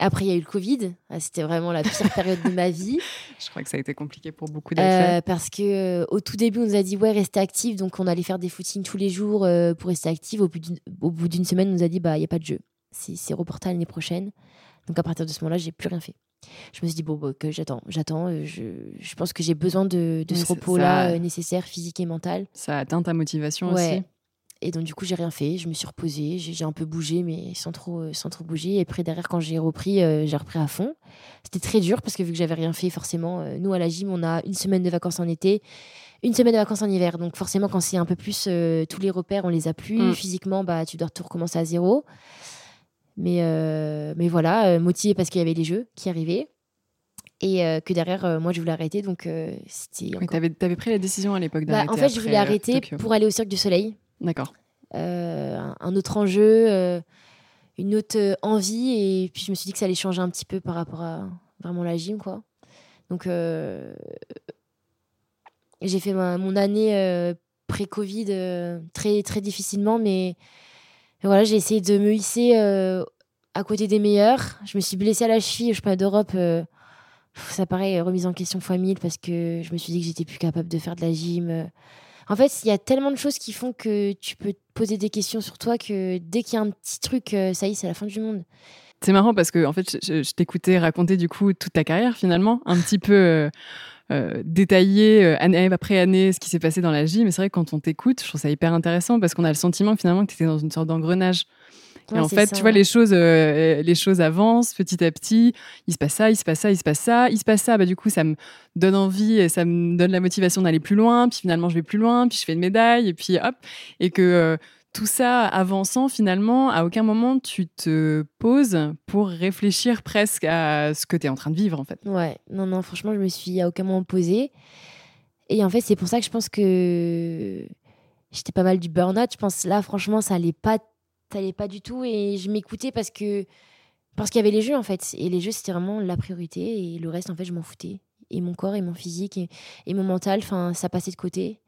Après, il y a eu le Covid. Ah, c'était vraiment la pire période de ma vie. Je crois que ça a été compliqué pour beaucoup d'athlètes. Euh, parce que au tout début, on nous a dit ouais, restez actifs. Donc, on allait faire des footings tous les jours pour rester actifs. Au, bout d'une semaine, on nous a dit bah, il n'y a pas de jeu. C'est reporté l'année prochaine. Donc, à partir de ce moment-là, j'ai plus rien fait je me suis dit, bon, bah, que j'attends, j'attends. Euh, je, je, pense que j'ai besoin de, de ce repos-là euh, nécessaire, physique et mental. Ça atteint ta motivation aussi Et donc, du coup, j'ai rien fait. Je me suis reposée. J'ai un peu bougé, mais sans trop, euh, sans trop bouger. Et après, derrière, quand j'ai repris, euh, j'ai repris à fond. C'était très dur parce que vu que j'avais rien fait, forcément, euh, nous, à la gym, on a une semaine de vacances en été, une semaine de vacances en hiver. Donc, forcément, quand c'est un peu plus, tous les repères, on les a plus. Mm. Physiquement, bah, tu dois tout recommencer à zéro. Mais, mais voilà, motivé parce qu'il y avait les jeux qui arrivaient. Et que derrière, moi, je voulais arrêter. Donc, c'était. Oui, t'avais, avais pris la décision à l'époque bah, d'arrêter. en fait, je voulais euh, arrêter Tokyo. pour aller au Cirque du Soleil. D'accord. Euh, un- un autre enjeu, euh, une autre euh, envie. Et puis je me suis dit que ça allait changer un petit peu par rapport à vraiment la gym, quoi. Donc euh, j'ai fait ma- mon année euh, pré-Covid euh, très, très difficilement, mais mais voilà, j'ai essayé de me hisser euh, à côté des meilleurs. Je me suis blessée à la cheville au championnat d'Europe. euh, ça paraît remise en question fois mille parce que je me suis dit que j'étais plus capable de faire de la gym. euh. En fait, il y a tellement de choses qui font que tu peux te poser des questions sur toi que dès qu'il y a un petit truc, ça y est, c'est la fin du monde. C'est marrant parce que en fait, je, t'écoutais raconter du coup toute ta carrière finalement, un petit peu euh, détaillé euh, année après année ce qui s'est passé dans la gym. Mais c'est vrai que quand on t'écoute, je trouve ça hyper intéressant parce qu'on a le sentiment finalement que tu étais dans une sorte d'engrenage. et en fait, ça. tu vois, les choses, euh, les choses avancent petit à petit. Il se passe ça, il se passe ça, il se passe ça, il se passe ça. Bah, du coup, ça me donne envie et ça me donne la motivation d'aller plus loin. Puis finalement, je vais plus loin, puis je fais une médaille, et puis hop. Et que euh, tout ça avançant, finalement, à aucun moment tu te poses pour réfléchir presque à ce que tu es en train de vivre, en fait. Ouais, non, non, franchement, je me suis à aucun moment posée. Et en fait, c'est pour ça que je pense que j'étais pas mal du burn-out. Je pense là, franchement, ça allait pas, ça allait pas du tout. Et je m'écoutais parce que parce qu'il y avait les jeux en fait. Et les jeux, c'était vraiment la priorité. Et le reste, en fait, je m'en foutais. Et mon corps, et mon physique, et, et mon mental, enfin, ça passait de côté.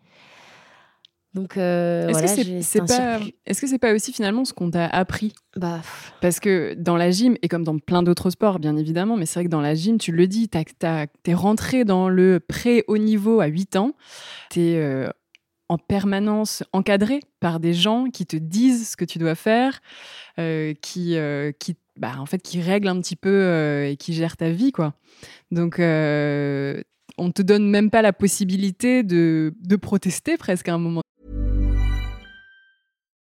Donc euh, Est-ce voilà, que c'est- pas, est-ce que c'est pas aussi finalement ce qu'on t'a appris Bah, Parce que dans la gym, et comme dans plein d'autres sports, bien évidemment, mais c'est vrai que dans la gym, tu le dis, t'es rentré dans le pré-haut niveau à 8 ans. T'es euh, en permanence encadré par des gens qui te disent ce que tu dois faire, euh, qui, euh, qui, bah, en fait, qui règlent un petit peu euh, et qui gèrent ta vie, quoi. Donc, on te donne même pas la possibilité de, de protester presque à un moment.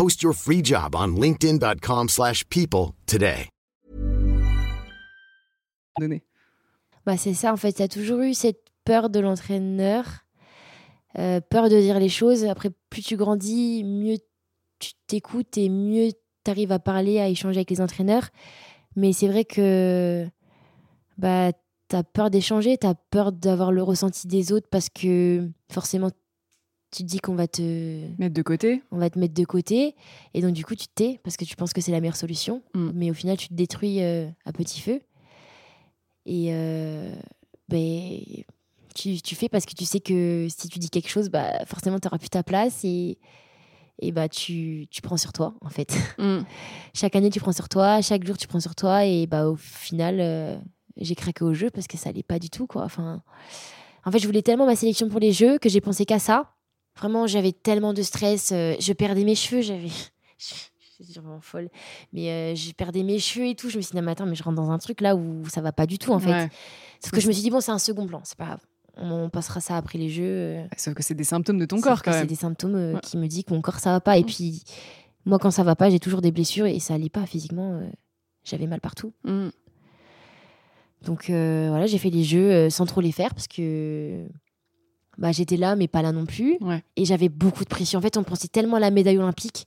Post your free job on linkedin.com/people slash people today. Bah, c'est ça, en fait. Il y a toujours eu cette peur de l'entraîneur, euh, peur de dire les choses. Après, plus tu grandis, mieux tu t'écoutes et mieux tu arrives à parler, à échanger avec les entraîneurs. Mais c'est vrai que bah, tu as peur d'échanger, tu as peur d'avoir le ressenti des autres parce que forcément, tu te dis qu'on va te, Mettre de côté. on va te mettre de côté. Et donc, du coup, tu te tais parce que tu penses que c'est la meilleure solution. Mm. Mais au final, tu te détruis euh, à petit feu. Et euh, ben, tu, tu fais parce que tu sais que si tu dis quelque chose, bah, forcément, tu n'auras plus ta place. Et, et bah, tu, tu prends sur toi, en fait. Mm. chaque année, tu prends sur toi. Chaque jour, tu prends sur toi. Et bah, au final, euh, j'ai craqué au jeu parce que ça allait pas du tout. Quoi. Enfin, en fait, je voulais tellement ma sélection pour les jeux que j'ai pensé qu'à ça. Vraiment, j'avais tellement de stress. euh, je perdais mes cheveux. J'avais. Je suis vraiment folle. Mais euh, je perdais mes cheveux et tout. Je me suis dit, non, mais attends, mais je rentre dans un truc là où ça va pas du tout, en fait. Ouais. Sauf que je me suis dit, bon, c'est un second plan. C'est pas grave. On passera ça après les jeux. euh, Sauf que c'est des symptômes de ton Sauf corps quand C'est même. des symptômes euh, Ouais. qui me disent que mon corps ça va pas. Et puis, moi, quand ça va pas, j'ai toujours des blessures et ça allait pas physiquement. euh, J'avais mal partout. Mm. Donc voilà, j'ai fait les jeux sans trop les faire parce que bah, j'étais là, mais pas là non plus. Ouais. Et j'avais beaucoup de pression. En fait, on pensait tellement à la médaille olympique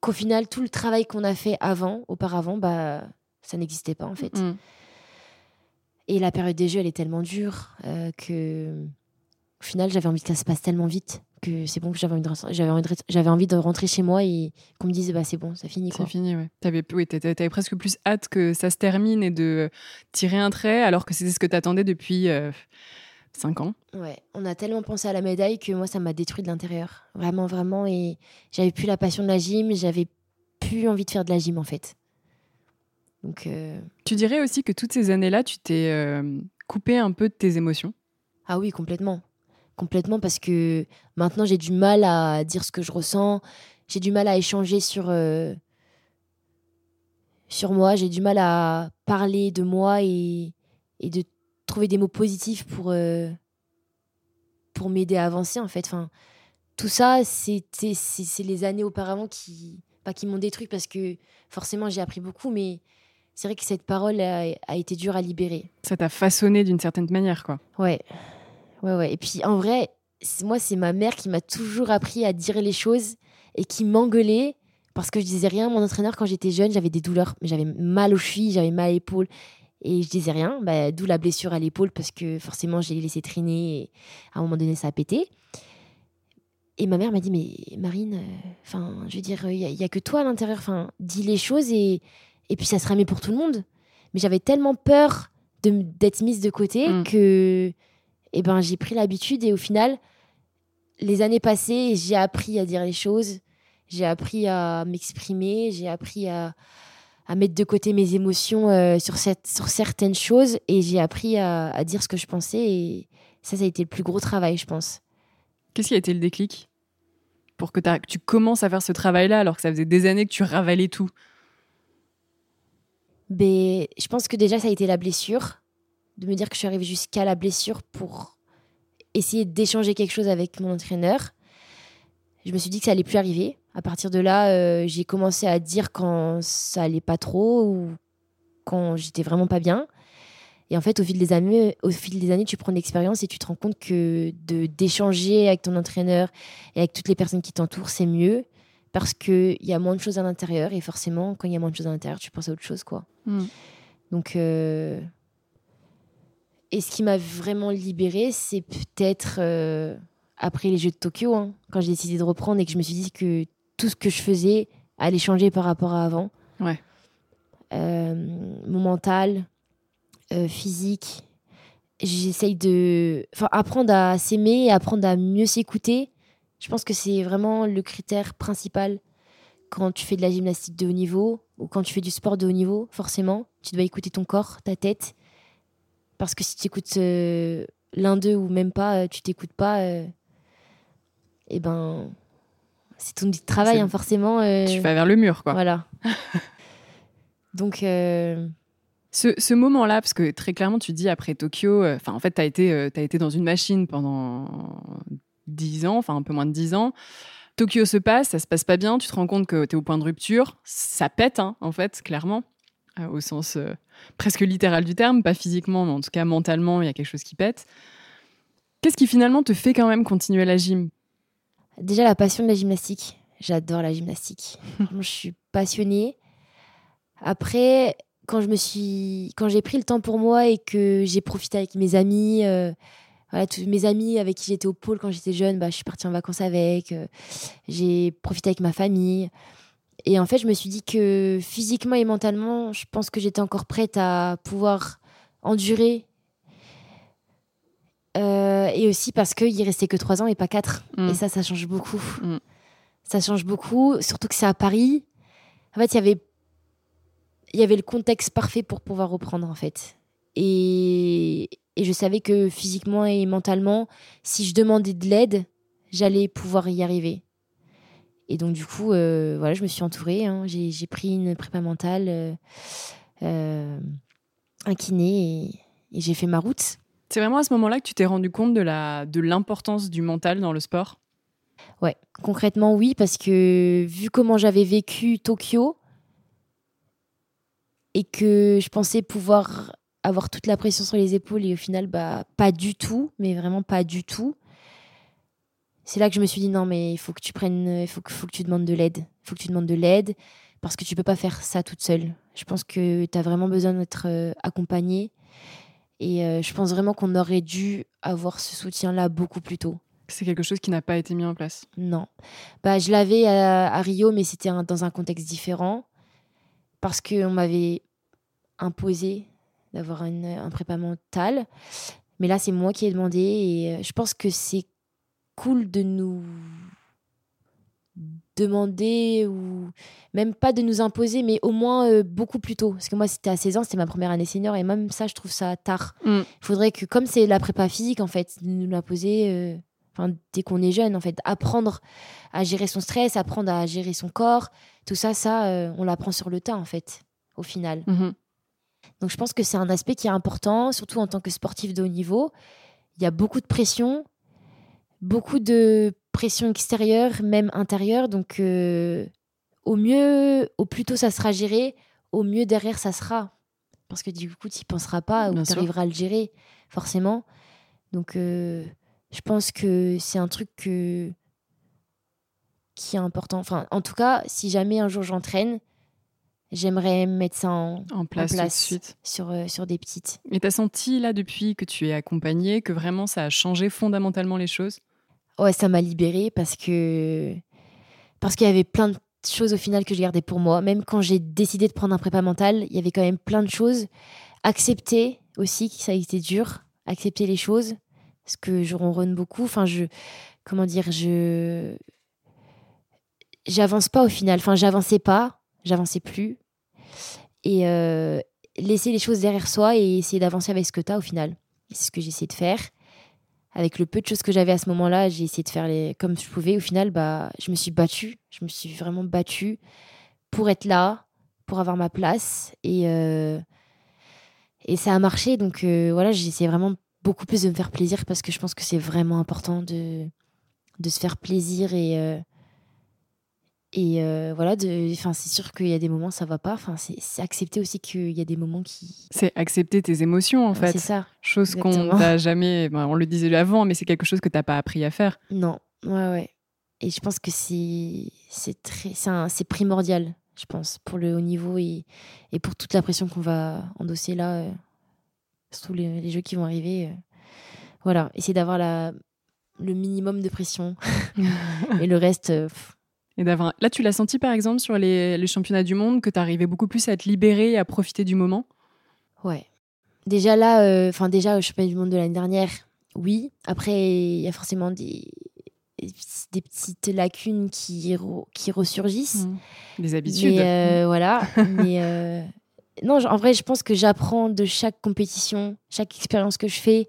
qu'au final, tout le travail qu'on a fait avant, auparavant, bah, ça n'existait pas en fait. Mm. Et la période des jeux, elle est tellement dure euh, que, au final, j'avais envie que ça se passe tellement vite que c'est bon que j'avais envie de, rentrer- j'avais envie de, envie de rentrer chez moi et qu'on me dise, bah, c'est bon, ça finit. Quoi. C'est fini, ouais. T'avais, oui, t'avais, t'avais presque plus hâte que ça se termine et de tirer un trait, alors que c'était ce que t'attendais depuis 5 ans. Ouais, on a tellement pensé à la médaille que moi, ça m'a détruit de l'intérieur. Vraiment, vraiment. Et j'avais plus la passion de la gym, j'avais plus envie de faire de la gym en fait. Donc, euh, Tu dirais aussi que toutes ces années-là, tu t'es euh, coupé un peu de tes émotions? Ah oui, complètement. Complètement parce que maintenant j'ai du mal à dire ce que je ressens, j'ai du mal à échanger sur, euh, sur moi, j'ai du mal à parler de moi et, et de trouver des mots positifs pour, euh, pour m'aider à avancer en fait. Enfin, tout ça, c'était c'est les années auparavant qui pas qui m'ont détruit parce que forcément j'ai appris beaucoup, mais c'est vrai que cette parole a, a été dure à libérer. Ça t'a façonné d'une certaine manière, quoi. Ouais, ouais, ouais. Et puis en vrai, moi c'est ma mère qui m'a toujours appris à dire les choses et qui m'engueulait parce que je disais rien. Mon entraîneur quand j'étais jeune, j'avais des douleurs, mais j'avais mal aux chevilles, j'avais mal à l'épaule. Et je disais rien, bah, d'où la blessure à l'épaule parce que forcément j'ai laissé traîner et à un moment donné ça a pété. Et ma mère m'a dit mais Marine, enfin je veux dire il y, a que toi à l'intérieur, enfin dis les choses et et puis ça sera mieux pour tout le monde. Mais j'avais tellement peur d'être mise de côté Mm. que eh ben j'ai pris l'habitude et au final les années passées j'ai appris à dire les choses, j'ai appris à m'exprimer, j'ai appris à à mettre de côté mes émotions euh, sur, cette, sur certaines choses et j'ai appris à, à dire ce que je pensais et ça, ça a été le plus gros travail, je pense. Qu'est-ce qui a été le déclic pour que, tu commences à faire ce travail-là alors que ça faisait des années que tu ravalais tout? Mais je pense que déjà, ça a été la blessure, de me dire que je suis arrivée jusqu'à la blessure pour essayer d'échanger quelque chose avec mon entraîneur. Je me suis dit que ça allait plus arriver. À partir de là, euh, j'ai commencé à dire quand ça allait pas trop ou quand j'étais vraiment pas bien. Et en fait, au fil des années, au fil des années, tu prends de l'expérience et tu te rends compte que de d'échanger avec ton entraîneur et avec toutes les personnes qui t'entourent, c'est mieux parce qu'il y a moins de choses à l'intérieur et forcément, quand il y a moins de choses à l'intérieur, tu penses à autre chose, quoi. Hmm. Donc, euh, et ce qui m'a vraiment libérée, c'est peut-être euh, après les Jeux de Tokyo, hein, quand j'ai décidé de reprendre et que je me suis dit que tout ce que je faisais allait changer par rapport à avant. Ouais. Euh, mon mental, euh, physique. J'essaye de. Enfin, apprendre à s'aimer et apprendre à mieux s'écouter. Je pense que c'est vraiment le critère principal quand tu fais de la gymnastique de haut niveau ou quand tu fais du sport de haut niveau, forcément, tu dois écouter ton corps, ta tête. Parce que si tu écoutes euh, l'un d'eux ou même pas, tu t'écoutes pas, euh, eh ben, c'est ton petit travail, C'est- hein, forcément. euh, Tu vas vers le mur, quoi. Voilà. Donc, euh, Ce, ce moment-là, parce que très clairement, tu dis après Tokyo, euh, enfin, en fait, tu as, été, euh, t'as été dans une machine pendant 10 ans, enfin, un peu moins de 10 ans. Tokyo se passe, ça se passe pas bien, tu te rends compte que tu es au point de rupture. Ça pète, hein, en fait, clairement, euh, au sens euh, presque littéral du terme, pas physiquement, mais en tout cas mentalement, il y a quelque chose qui pète. Qu'est-ce qui finalement te fait quand même continuer la gym? Déjà, la passion de la gymnastique. J'adore la gymnastique. Je suis passionnée. Après, quand je me suis, quand j'ai pris le temps pour moi et que j'ai profité avec mes amis, euh, voilà, tous mes amis avec qui j'étais au pôle quand j'étais jeune, bah, je suis partie en vacances avec. euh, j'ai profité avec ma famille. Et en fait, je me suis dit que physiquement et mentalement, je pense que j'étais encore prête à pouvoir endurer. Euh, et aussi parce qu'il restait que trois ans et pas quatre. Mm. Et ça, ça change beaucoup. Mm. Ça change beaucoup, surtout que c'est à Paris. En fait, il y avait il y avait le contexte parfait pour pouvoir reprendre en fait. Et, et je savais que physiquement et mentalement, si je demandais de l'aide, j'allais pouvoir y arriver. Et donc du coup, euh, voilà, je me suis entourée. hein. J'ai pris une prépa mentale, euh, euh, un kiné, et, et j'ai fait ma route. C'est vraiment à ce moment-là que tu t'es rendu compte de la de l'importance du mental dans le sport? Ouais, concrètement oui, parce que vu comment j'avais vécu Tokyo et que je pensais pouvoir avoir toute la pression sur les épaules et au final, bah, pas du tout, mais vraiment pas du tout. C'est là que je me suis dit non, mais il faut que tu prennes, il faut que, tu demandes de l'aide. Il faut que tu demandes de l'aide parce que tu peux pas faire ça toute seule. Je pense que tu as vraiment besoin d'être euh, accompagnée et euh, je pense vraiment qu'on aurait dû avoir ce soutien-là beaucoup plus tôt. C'est quelque chose qui n'a pas été mis en place. Non. Bah, je l'avais à, à Rio, mais c'était dans un contexte différent. Parce qu'on m'avait imposé d'avoir un prépa mental. Mais là, c'est moi qui ai demandé. Et euh, je pense que c'est cool de nous demander ou même pas de nous imposer, mais au moins euh, beaucoup plus tôt. Parce que moi, c'était à 16 ans, c'était ma première année senior, et même ça, je trouve ça tard. Mm. Il faudrait que, comme c'est la prépa physique, en fait, de nous l'imposer euh, enfin, dès qu'on est jeune, en fait, apprendre à gérer son stress, apprendre à gérer son corps, tout ça, ça, euh, on l'apprend sur le tas, en fait, au final. Mhm. Donc je pense que c'est un aspect qui est important, surtout en tant que sportif de haut niveau. Il y a beaucoup de pression, beaucoup de pression extérieure, même intérieure. Donc euh, au mieux, au plus tôt ça sera géré, au mieux derrière ça sera. Parce que du coup, tu n'y penseras pas ou tu arriveras à le gérer, forcément. Donc euh, je pense que c'est un truc que... qui est important. Enfin, en tout cas, si jamais un jour j'entraîne, j'aimerais mettre ça en, En place, tout de place. suite. sur, euh, sur des petites. Et t'as senti là depuis que tu es accompagnée que vraiment ça a changé fondamentalement les choses? Ouais, ça m'a libérée parce que parce qu'il y avait plein de choses au final que je gardais pour moi. Même quand j'ai décidé de prendre un prépa mental, il y avait quand même plein de choses. Accepter aussi que ça a été dur, accepter les choses, parce que je ronronne beaucoup. Enfin, je comment dire, je j'avance pas au final. Enfin, j'avançais pas, j'avançais plus. Et euh, laisser les choses derrière soi et essayer d'avancer avec ce que tu as au final. C'est ce que j'ai essayé de faire avec le peu de choses que j'avais à ce moment-là, j'ai essayé de faire les comme je pouvais. Au final, bah, je me suis battue. Je me suis vraiment battue pour être là, pour avoir ma place. Et, euh, et ça a marché. Donc euh, voilà, j'ai essayé vraiment beaucoup plus de me faire plaisir parce que je pense que c'est vraiment important de, de se faire plaisir. Et, euh, et euh, voilà, enfin, c'est sûr qu'il y a des moments, ça va pas. Enfin, c'est accepter aussi qu'il y a des moments qui. C'est accepter tes émotions en fait. C'est ça. Chose qu'on t'a jamais. ben, on le disait avant, mais c'est quelque chose que t'as pas appris à faire. Non, ouais, ouais. Et je pense que c'est c'est très c'est primordial, je pense, pour le haut niveau et, et pour toute la pression qu'on va endosser là, euh, surtout les, les jeux qui vont arriver. euh. voilà, essayer d'avoir la le minimum de pression et le reste. euh, pff, Et d'avoir. Là, tu l'as senti par exemple sur les, les championnats du monde que t'arrivais beaucoup plus à te libérer et à profiter du moment? ouais. Déjà là, euh, enfin déjà au championnat du monde de l'année dernière, oui. Après, il y a forcément des des petites lacunes qui, re- qui ressurgissent. Des habitudes. Mais euh, voilà. Mais euh, non, en vrai, je pense que j'apprends de chaque compétition, chaque expérience que je fais,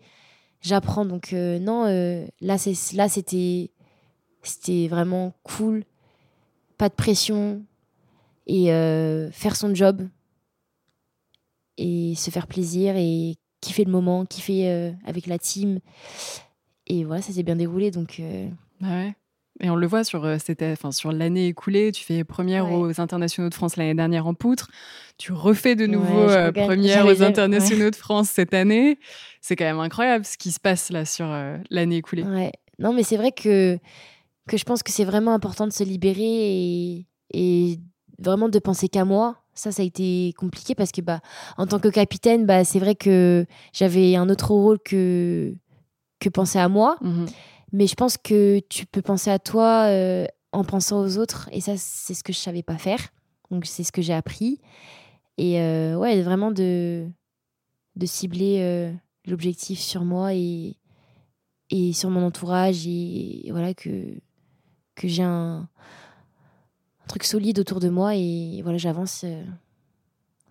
j'apprends. Donc non, là, c'est là, c'était c'était vraiment cool, pas de pression et euh, faire son job et se faire plaisir et kiffer le moment, kiffer euh, avec la team. Et voilà, ça s'est bien déroulé. Donc euh, Bah ouais. Et on le voit sur, euh, enfin, sur l'année écoulée. Tu fais première Ouais. aux internationaux de France l'année dernière en poutre. Tu refais de nouveau première aux internationaux de France cette année. C'est quand même incroyable ce qui se passe là sur l'année écoulée. Ouais. Non, mais c'est vrai que, que je pense que c'est vraiment important de se libérer et, et vraiment de penser qu'à moi. Ça, ça a été compliqué parce que, bah, en tant que capitaine, bah, c'est vrai que j'avais un autre rôle que, que penser à moi. Mhm. Mais je pense que tu peux penser à toi euh, en pensant aux autres. Et ça, c'est ce que je savais pas faire. Donc, c'est ce que j'ai appris. Et euh, ouais, vraiment de, de cibler euh, l'objectif sur moi et, et sur mon entourage. Et, voilà, que, que j'ai un, truc solide autour de moi. Et voilà, j'avance euh,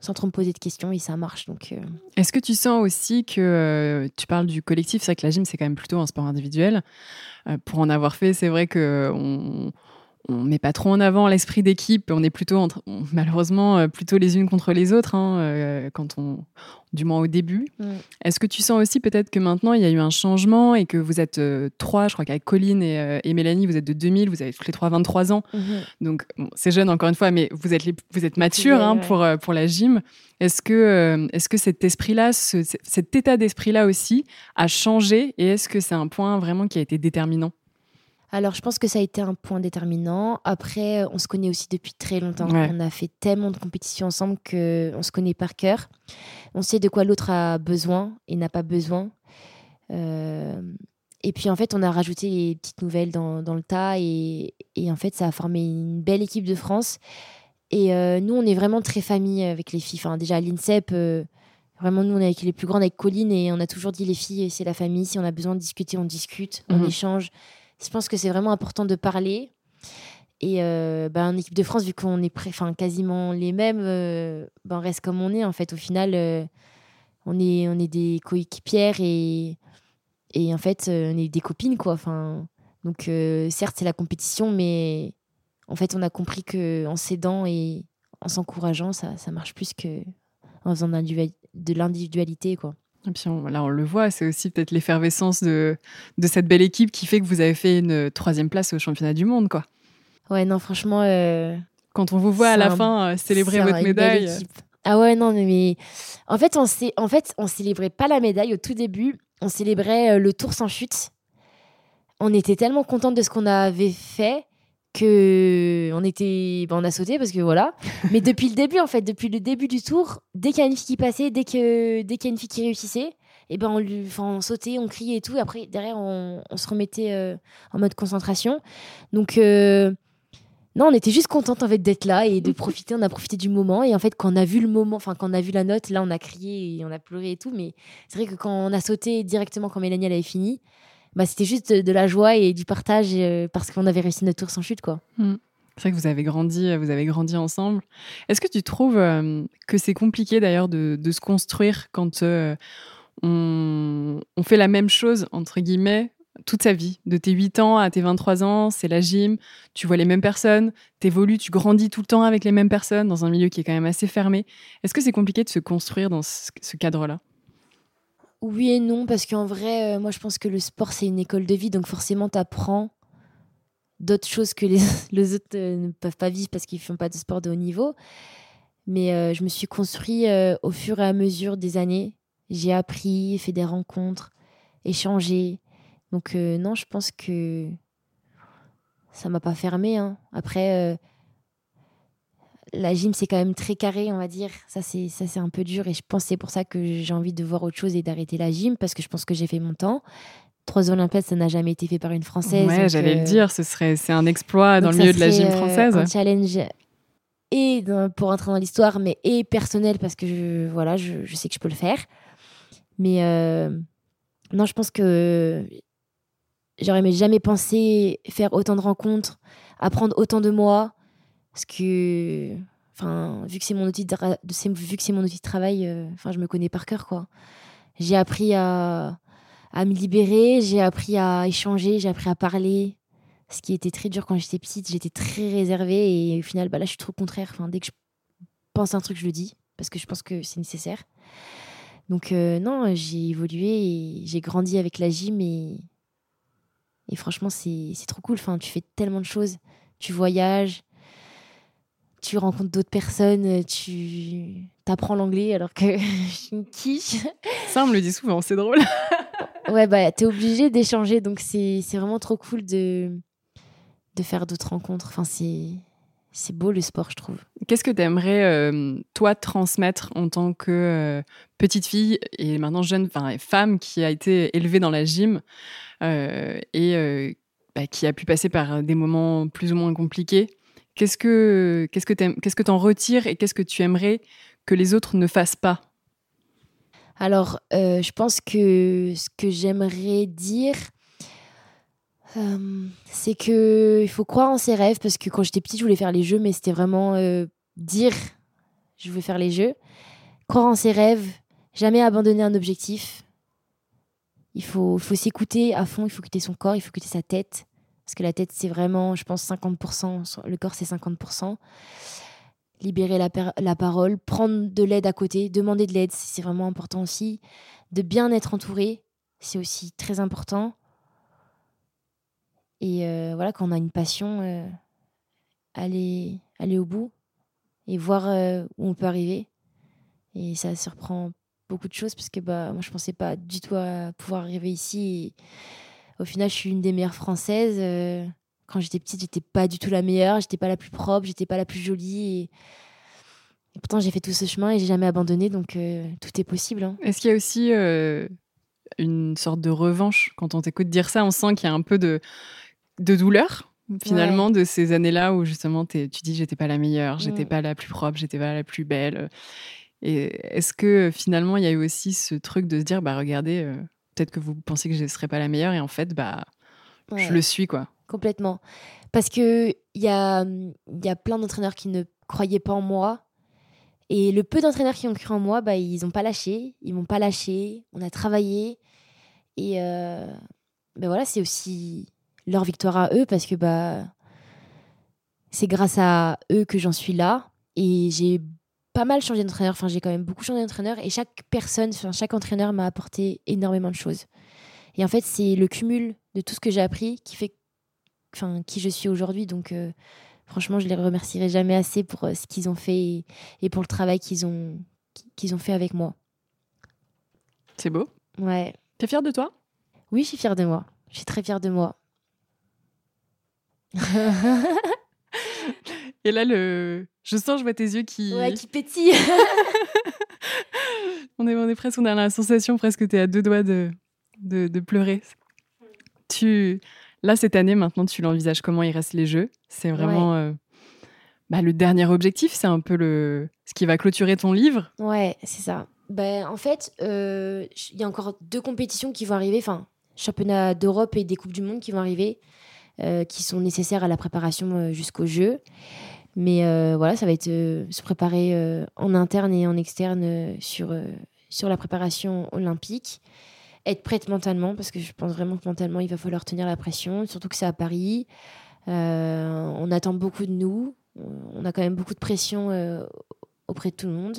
sans trop me poser de questions. Et ça marche. Donc, euh, Est-ce que tu sens aussi que euh, tu parles du collectif C'est vrai que la gym, c'est quand même plutôt un sport individuel. Pour en avoir fait, c'est vrai que on met pas trop en avant l'esprit d'équipe. On est plutôt, entre- malheureusement, plutôt les unes contre les autres, hein, quand on, du moins au début. Mm. Est-ce que tu sens aussi peut-être que maintenant il y a eu un changement et que vous êtes euh, trois, je crois qu'avec Colline et, euh, et Mélanie, vous êtes de 2000, vous avez tous les trois 23 ans. Donc, bon, c'est jeune encore une fois, mais vous êtes, les- vous êtes matures hein, ouais. pour, euh, pour la gym. Est-ce que, est-ce que cet esprit-là, ce- cet état d'esprit-là aussi a changé et est-ce que c'est un point vraiment qui a été déterminant? Alors, je pense que ça a été un point déterminant. Après, on se connaît aussi depuis très longtemps. Ouais. On a fait tellement de compétitions ensemble que on se connaît par cœur. On sait de quoi l'autre a besoin et n'a pas besoin. Euh, et puis, en fait, on a rajouté les petites nouvelles dans, dans le tas. Et, et en fait, ça a formé une belle équipe de France. Et euh, nous, on est vraiment très famille avec les filles. Enfin, déjà, à l'INSEP, euh, vraiment, nous, on est avec les plus grandes, avec Colline. Et on a toujours dit, les filles, c'est la famille. Si on a besoin de discuter, on discute, on Mhm. échange. Je pense que c'est vraiment important de parler. Et bah, en équipe de France, vu qu'on est enfin, quasiment les mêmes, bah, on reste comme on est. En fait, au final, on, est, on est des coéquipières et, et en fait, on est des copines. Quoi. Enfin, donc, certes, c'est la compétition, mais en fait, on a compris qu'en s'aidant et en s'encourageant, ça, ça marche plus qu'en faisant de l'individualité. quoi. Et puis on, là, on le voit, c'est aussi peut-être l'effervescence de, de cette belle équipe qui fait que vous avez fait une troisième place au championnat du monde, quoi. Ouais, non, franchement. Euh, Quand on vous voit à la fin euh, célébrer votre médaille. Ah ouais, non, mais en fait, on en fait, on célébrait pas la médaille au tout début. On célébrait euh, le tour sans chute. On était tellement contente de ce qu'on avait fait que on était, ben, on a sauté parce que voilà. Mais depuis le début, en fait, depuis le début du tour, dès qu'il y a une fille qui passait, dès que dès qu'il y a une fille qui réussissait, et eh ben on lui, on sautait, on criait et tout. Après derrière, on, on se remettait euh, en mode concentration. Donc euh, non, on était juste contente en fait d'être là et de profiter. On a profité du moment et en fait quand on a vu le moment, enfin quand on a vu la note, là on a crié et on a pleuré et tout. Mais c'est vrai que quand on a sauté directement quand Mélanie elle avait fini, bah, c'était juste de, la joie et du partage euh, parce qu'on avait réussi notre tour sans chute. quoi. Hmm. C'est vrai que vous avez grandi, euh, vous avez grandi ensemble. Est-ce que tu trouves euh, que c'est compliqué d'ailleurs de, se construire quand on, fait la même chose, entre guillemets, toute sa vie? De tes 8 ans à tes 23 ans, c'est la gym, tu vois les mêmes personnes, tu évolues, tu grandis tout le temps avec les mêmes personnes dans un milieu qui est quand même assez fermé. Est-ce que c'est compliqué de se construire dans ce cadre-là? Oui et non, parce qu'en vrai, euh, moi je pense que le sport c'est une école de vie, donc forcément tu apprends d'autres choses que les, autres euh, ne peuvent pas vivre parce qu'ils font pas de sport de haut niveau. Mais euh, je me suis construit au fur et à mesure des années. J'ai appris, fait des rencontres, échangé. Donc non, je pense que ça m'a pas fermé. Hein. Après, la gym, c'est quand même très carré, on va dire. Ça, c'est ça c'est un peu dur. Et je pense c'est pour ça que j'ai envie de voir autre chose et d'arrêter la gym, parce que je pense que j'ai fait mon temps. Trois Olympiades, ça n'a jamais été fait par une Française. Ouais, j'allais le euh, dire, ce serait, c'est un exploit dans le milieu de la gym euh, française. un challenge et pour entrer dans l'histoire, mais et personnel, parce que je, voilà, je, sais que je peux le faire. Mais euh, non, je pense que j'aurais jamais pensé faire autant de rencontres, apprendre autant de moi, parce que, enfin, vu que c'est mon outil de, vu que c'est mon outil de travail, euh, enfin, je me connais par cœur, quoi. J'ai appris à, à me libérer, j'ai appris à échanger, j'ai appris à parler. Ce qui était très dur quand j'étais petite, j'étais très réservée et au final, bah là, je suis trop contraire. Enfin, dès que je pense à un truc, je le dis parce que je pense que c'est nécessaire. Donc euh, non, j'ai évolué et j'ai grandi avec la gym et, et franchement, c'est trop cool. Enfin, tu fais tellement de choses. Tu voyages, tu rencontres d'autres personnes, euh, tu apprends l'anglais alors que je suis une quiche. Ça, on me le dit souvent, c'est drôle. ouais, bah, t'es obligé d'échanger, donc c'est vraiment trop cool de, de faire d'autres rencontres. Enfin, c'est. C'est beau le sport, je trouve. Qu'est-ce que tu aimerais, euh, toi, transmettre en tant que euh, petite fille et maintenant jeune enfin, femme qui a été élevée dans la gym et bah, qui a pu passer par des moments plus ou moins compliqués? Qu'est-ce que qu'est-ce que qu'est-ce que t'en retires et qu'est-ce que tu aimerais que les autres ne fassent pas? Alors, euh, je pense que ce que j'aimerais dire, euh, c'est que il faut croire en ses rêves parce que quand j'étais petite, je voulais faire les jeux, mais c'était vraiment euh, dire je veux faire les jeux. Croire en ses rêves, jamais abandonner un objectif. Il faut, faut s'écouter à fond, il faut écouter son corps, il faut écouter sa tête. Parce que la tête, c'est vraiment, je pense, 50%, le corps, c'est 50%. Libérer la, la parole, prendre de l'aide à côté, demander de l'aide, c'est vraiment important aussi. De bien être entouré, c'est aussi très important. Et euh, voilà, quand on a une passion, euh, aller, aller au bout et voir euh, où on peut arriver. Et ça surprend beaucoup de choses parce que bah, moi, je pensais pas du tout à pouvoir arriver ici. Et au final, je suis une des meilleures françaises. Euh, quand j'étais petite, j'étais pas du tout la meilleure, j'étais pas la plus propre, j'étais pas la plus jolie. Et, pourtant, j'ai fait tout ce chemin et j'ai jamais abandonné, donc euh, tout est possible. Hein. Est-ce qu'il y a aussi euh, une sorte de revanche quand on t'écoute dire ça? On sent qu'il y a un peu de, de douleur finalement de ces années-là où justement tu dis j'étais pas la meilleure, j'étais pas la plus propre, j'étais pas la plus belle. Et est-ce que finalement il y a eu aussi ce truc de se dire bah regardez peut-être que vous pensez que je ne serai pas la meilleure et en fait, bah, je le suis, quoi. Complètement. Parce que il y a, y a plein d'entraîneurs qui ne croyaient pas en moi. Et le peu d'entraîneurs qui ont cru en moi, bah, ils n'ont pas lâché. Ils m'ont pas lâché. On a travaillé. Et euh, ben voilà, c'est aussi leur victoire à eux parce que bah, c'est grâce à eux que j'en suis là. Et j'ai pas mal changé d'entraîneur. Enfin, j'ai quand même beaucoup changé d'entraîneur. Et chaque personne, enfin, chaque entraîneur m'a apporté énormément de choses. Et en fait, c'est le cumul de tout ce que j'ai appris qui fait enfin, qui je suis aujourd'hui. Donc, euh, franchement, je les remercierai jamais assez pour euh, ce qu'ils ont fait et, pour le travail qu'ils ont, qu'ils ont fait avec moi. C'est beau. Ouais. T'es fière de toi? Oui, je suis fière de moi. Je suis très fière de moi. et là, le... je sens, je vois tes yeux qui... Ouais, qui pétillent. on, est, on est presque, on a la sensation presque que tu es à deux doigts de, de, de pleurer. Tu... Là, cette année, maintenant, tu l'envisages comment il reste les Jeux? C'est vraiment euh, bah, le dernier objectif, c'est un peu le ce qui va clôturer ton livre? Ouais, c'est ça. Ben, en fait, euh, il y a encore deux compétitions qui vont arriver, enfin, championnat d'Europe et des Coupes du Monde qui vont arriver, euh, qui sont nécessaires à la préparation jusqu'aux Jeux. Mais voilà, ça va être se préparer en interne et en externe sur, sur la préparation olympique être prête mentalement, parce que je pense vraiment que mentalement, il va falloir tenir la pression, surtout que c'est à Paris. Euh, on attend beaucoup de nous. On a quand même beaucoup de pression euh, auprès de tout le monde.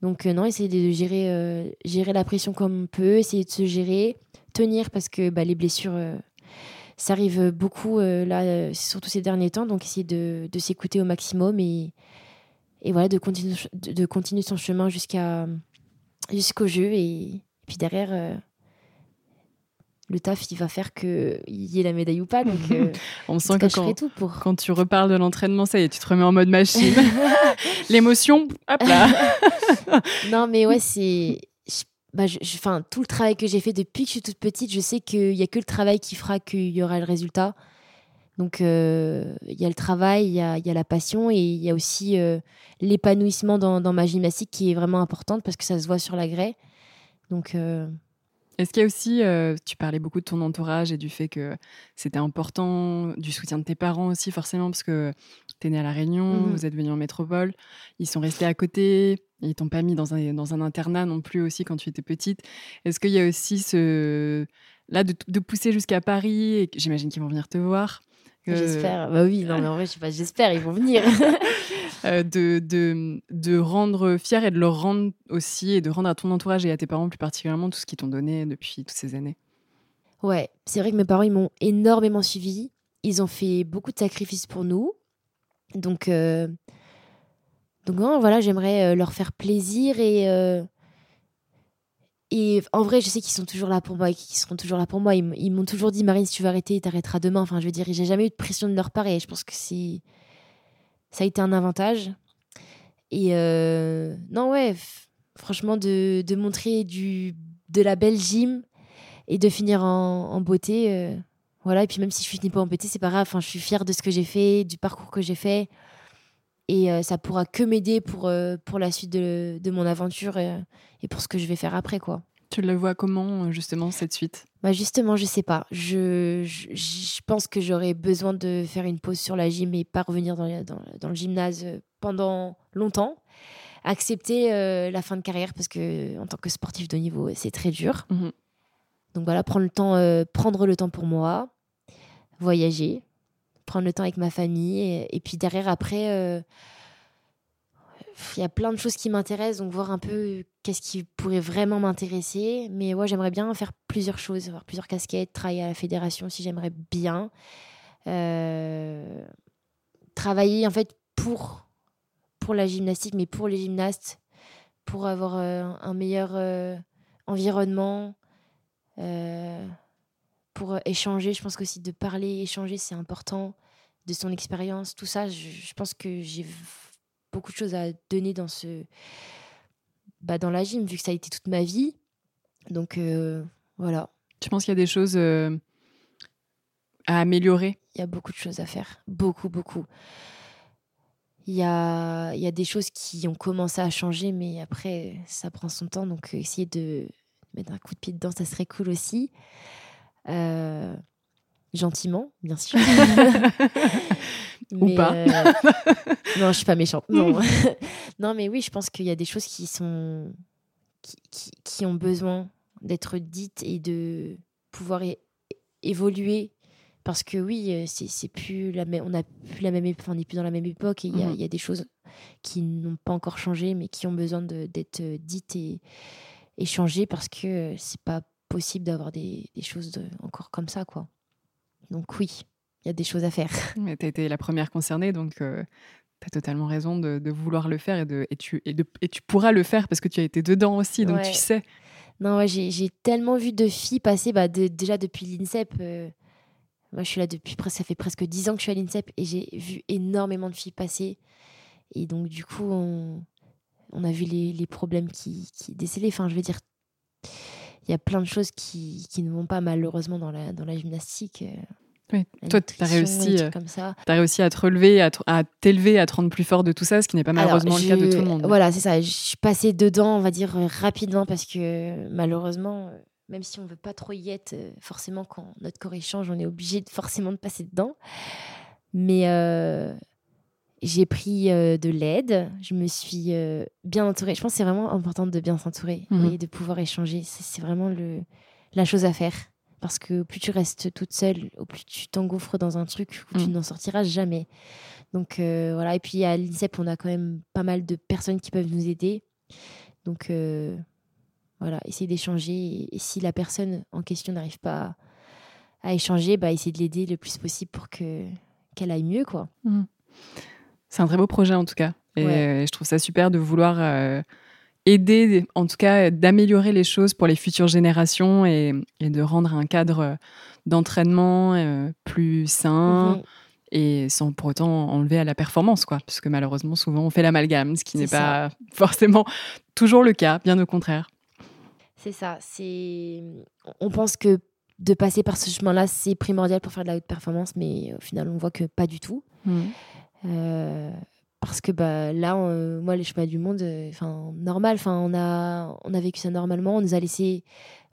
Donc, euh, non, essayer de gérer, gérer la pression comme on peut, essayer de se gérer, tenir, parce que bah, les blessures, ça arrive beaucoup, là, surtout ces derniers temps. Donc, essayer de, de s'écouter au maximum et, et voilà, de continuer, de, continuer son chemin jusqu'à jusqu'au jeu. Et, et puis derrière le taf, il va faire qu'il y ait la médaille ou pas. Donc, euh, on sent que quand, tout pour... quand tu reparles de l'entraînement, ça y est, tu te remets en mode machine. L'émotion, hop là. non, mais ouais, c'est. Bah, enfin, tout le travail que j'ai fait depuis que je suis toute petite, je sais qu'il n'y a que le travail qui fera qu'il y aura le résultat. Donc, euh, il y a le travail, il y a, y a, la passion et il y a aussi euh, l'épanouissement dans, dans, ma gymnastique qui est vraiment importante parce que ça se voit sur la grès. Donc, est-ce qu'il y a aussi, euh, tu parlais beaucoup de ton entourage et du fait que c'était important, du soutien de tes parents aussi forcément, parce que tu es né à La Réunion, mmh vous êtes venu en métropole, ils sont restés à côté, ils t'ont pas mis dans un, dans un internat non plus aussi quand tu étais petite. Est-ce qu'il y a aussi ce... Là, de, de pousser jusqu'à Paris, et j'imagine qu'ils vont venir te voir J'espère. Bah oui, non, mais en vrai, je sais pas, j'espère, ils vont venir. Euh, de, de, de, rendre fier et de leur rendre aussi, et de rendre à ton entourage et à tes parents plus particulièrement tout ce qu'ils t'ont donné depuis toutes ces années. Ouais, c'est vrai que mes parents, ils m'ont énormément suivi. Ils ont fait beaucoup de sacrifices pour nous. Donc, euh... donc voilà, j'aimerais euh, leur faire plaisir et. Euh, et en vrai, je sais qu'ils sont toujours là pour moi et qu'ils seront toujours là pour moi. Ils m'ont toujours dit, Marine, si tu veux arrêter, t'arrêteras demain. Enfin, je veux dire, j'ai jamais eu de pression de leur part je pense que c'est ça a été un avantage. Et non, ouais, franchement, de, de, montrer du, de la belle gym et de finir en, beauté. Voilà, et puis même si je finis pas en c'est pas grave. Enfin, je suis fière de ce que j'ai fait, du parcours que j'ai fait. Et euh, ça pourra que m'aider pour, pour la suite de, de mon aventure et, et, pour ce que je vais faire après, quoi. Tu le vois comment, justement, cette suite? Bah Justement, je sais pas. Je, je, pense que j'aurais besoin de faire une pause sur la gym et pas revenir dans, dans, dans le gymnase pendant longtemps. Accepter euh, la fin de carrière parce que, en tant que sportif de niveau, c'est très dur. Mmh Donc voilà, prendre le, temps, euh, prendre le temps pour moi, voyager, prendre le temps avec ma famille. Et, puis derrière, après. Euh, il y a plein de choses qui m'intéressent, donc voir un peu qu'est-ce qui pourrait vraiment m'intéresser. Mais ouais, j'aimerais bien faire plusieurs choses, avoir plusieurs casquettes, travailler à la fédération si j'aimerais bien. Euh, travailler en fait pour, la gymnastique, mais pour les gymnastes, pour avoir euh, un meilleur environnement, pour échanger. Je pense qu'aussi de parler, échanger, c'est important, de son expérience, tout ça. Je, je pense que j'ai beaucoup de choses à donner dans ce bah, dans la gym vu que ça a été toute ma vie. Donc euh, voilà. Tu penses qu'il y a des choses euh, à améliorer. Il y a beaucoup de choses à faire. Beaucoup beaucoup. Il y a, il y a des choses qui ont commencé à changer mais après ça prend son temps. Donc euh, essayer de mettre un coup de pied dedans ça serait cool aussi gentiment, bien sûr. Ou pas. euh, non, je suis pas méchante. Non. non, mais oui, je pense qu'il y a des choses qui sont qui, qui- qui ont besoin d'être dites et de pouvoir évoluer. Parce que oui, euh, c'est c'est plus la même, on plus la même, ép- enfin, on n'est plus dans la même époque et il y, a- Mhm. y a des choses qui n'ont pas encore changé, mais qui ont besoin de- d'être euh, dites et, et changées parce que euh, c'est pas possible d'avoir des, des choses de- encore comme ça, quoi. Donc oui, il y a des choses à faire. Mais tu as été la première concernée, donc tu as totalement raison de, de vouloir le faire et, de, et, tu, et, de- et tu pourras le faire parce que tu as été dedans aussi, donc Ouais. tu sais. Non, ouais, j'ai tellement vu de filles passer, bah, de- déjà depuis l'INSEP. euh, moi, je suis là depuis presque, ça fait presque 10 ans que je suis à l'INSEP et j'ai vu énormément de filles passer. Et donc, du coup, on, on a vu les, les problèmes qui, qui décélaient. Enfin, je veux dire, y a plein de choses qui, qui ne vont pas malheureusement dans la, dans la gymnastique. euh, Oui. Toi, tu as réussi, euh, t'as réussi à te relever, à, t'élever, à te rendre plus fort de tout ça, ce qui n'est pas malheureusement Alors, le cas de tout le monde. Voilà, c'est ça. Je suis passée dedans, on va dire, euh, rapidement parce que malheureusement, même si on veut pas trop y être, forcément, quand notre corps il change, on est obligé de, forcément de passer dedans. Mais euh, j'ai pris euh, de l'aide, je me suis euh, bien entourée. Je pense que c'est vraiment important de bien s'entourer Mhm. et de pouvoir échanger. C'est vraiment le, la chose à faire. Parce que plus tu restes toute seule, au plus tu t'engouffres dans un truc où tu Mhm. n'en sortiras jamais. Donc euh, voilà, et puis à l'INSEP, on a quand même pas mal de personnes qui peuvent nous aider. Donc voilà, essayer d'échanger. Et, et si la personne en question n'arrive pas à, à échanger, bah, essayer de l'aider le plus possible pour que qu'elle aille mieux. quoi. C'est un très beau projet en tout cas. Et Ouais. euh, je trouve ça super de vouloir euh, aider, en tout cas, d'améliorer les choses pour les futures générations et, et de rendre un cadre d'entraînement euh, plus sain Mhm. et sans pour autant enlever à la performance, quoi. Parce que malheureusement, souvent, on fait l'amalgame, ce qui n'est pas forcément toujours le cas, bien au contraire. C'est ça. C'est. On pense que de passer par ce chemin-là, c'est primordial pour faire de la haute performance, mais au final, on voit que pas du tout. Euh, parce que bah, là, on- moi, les chemins du monde, euh, enfin normal, enfin on a, on a vécu ça normalement, on nous a laissé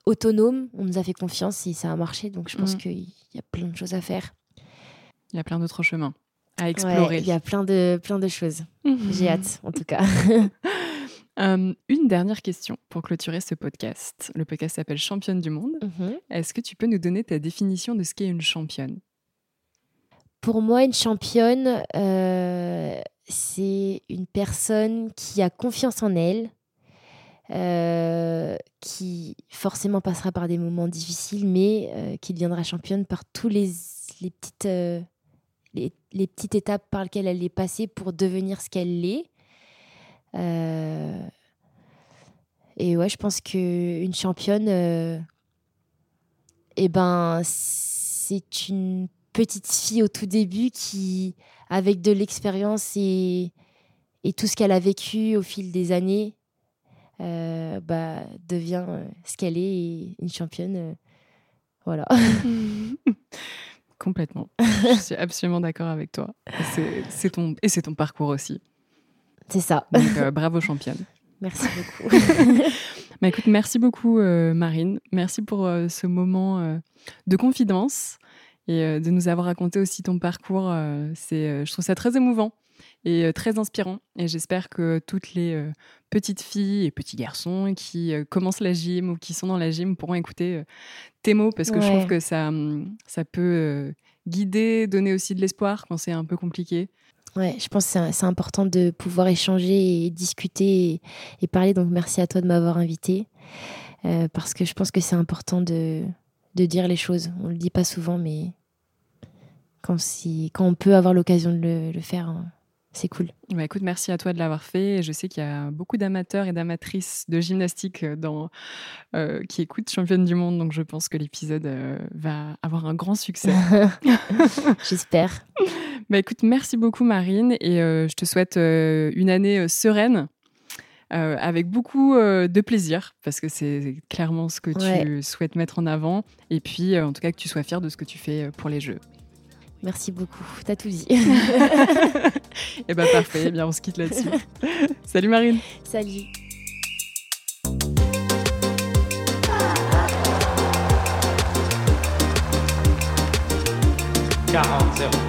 autonomes, on nous a fait confiance et ça a marché. Donc je pense Mhm. qu'il y a plein de choses à faire. Il y a plein d'autres chemins à Ouais, explorer. Il y a plein de, plein de choses. J'ai hâte, en tout cas. Euh, une dernière question pour clôturer ce podcast. Le podcast s'appelle Championne du monde. Mhm. Est-ce que tu peux nous donner ta définition de ce qu'est une championne? Pour moi, une championne, euh, c'est une personne qui a confiance en elle, euh, qui forcément passera par des moments difficiles, mais euh, qui deviendra championne par tous les, les petites, les, petites étapes par lesquelles elle est passée pour devenir ce qu'elle est. Et ouais, je pense que une championne, eh ben, c'est une petite fille au tout début qui, avec de l'expérience et, et tout ce qu'elle a vécu au fil des années, euh, bah, devient euh, ce qu'elle est et une championne. euh, voilà. Complètement. Je suis absolument d'accord avec toi. Et c'est- ton, et c'est ton parcours aussi. C'est ça. Donc, euh, bravo championne. Merci beaucoup. Bah, écoute, merci beaucoup Marine. Merci pour ce moment de confidence et euh, de nous avoir raconté aussi ton parcours. euh, c'est, euh, je trouve ça très émouvant et très inspirant. Et j'espère que toutes les petites filles et petits garçons qui commencent la gym ou qui sont dans la gym pourront écouter tes mots parce que je trouve que ça, hum, ça peut guider, donner aussi de l'espoir quand c'est un peu compliqué. Ouais, je pense que c'est- important de pouvoir échanger et discuter et, et parler. Donc, merci à toi de m'avoir invité. Euh, parce que je pense que c'est important de, de dire les choses. On le dit pas souvent, mais quand, on peut avoir l'occasion de le, le faire, hein, c'est cool. Bah, écoute, merci à toi de l'avoir fait. Je sais qu'il y a beaucoup d'amateurs et d'amatrices de gymnastique euh, dans, euh, qui écoutent Championne du Monde, donc je pense que l'épisode euh, va avoir un grand succès. J'espère. bah, écoute, merci beaucoup Marine et euh, je te souhaite une année sereine. euh, avec beaucoup euh, de plaisir, parce que c'est clairement ce que tu Ouais. souhaites mettre en avant, et puis euh, en tout cas que tu sois fière de ce que tu fais pour les Jeux. Merci beaucoup. T'as tout dit. Et bah parfait, eh bien on se quitte là-dessus. Salut Marine Salut. 40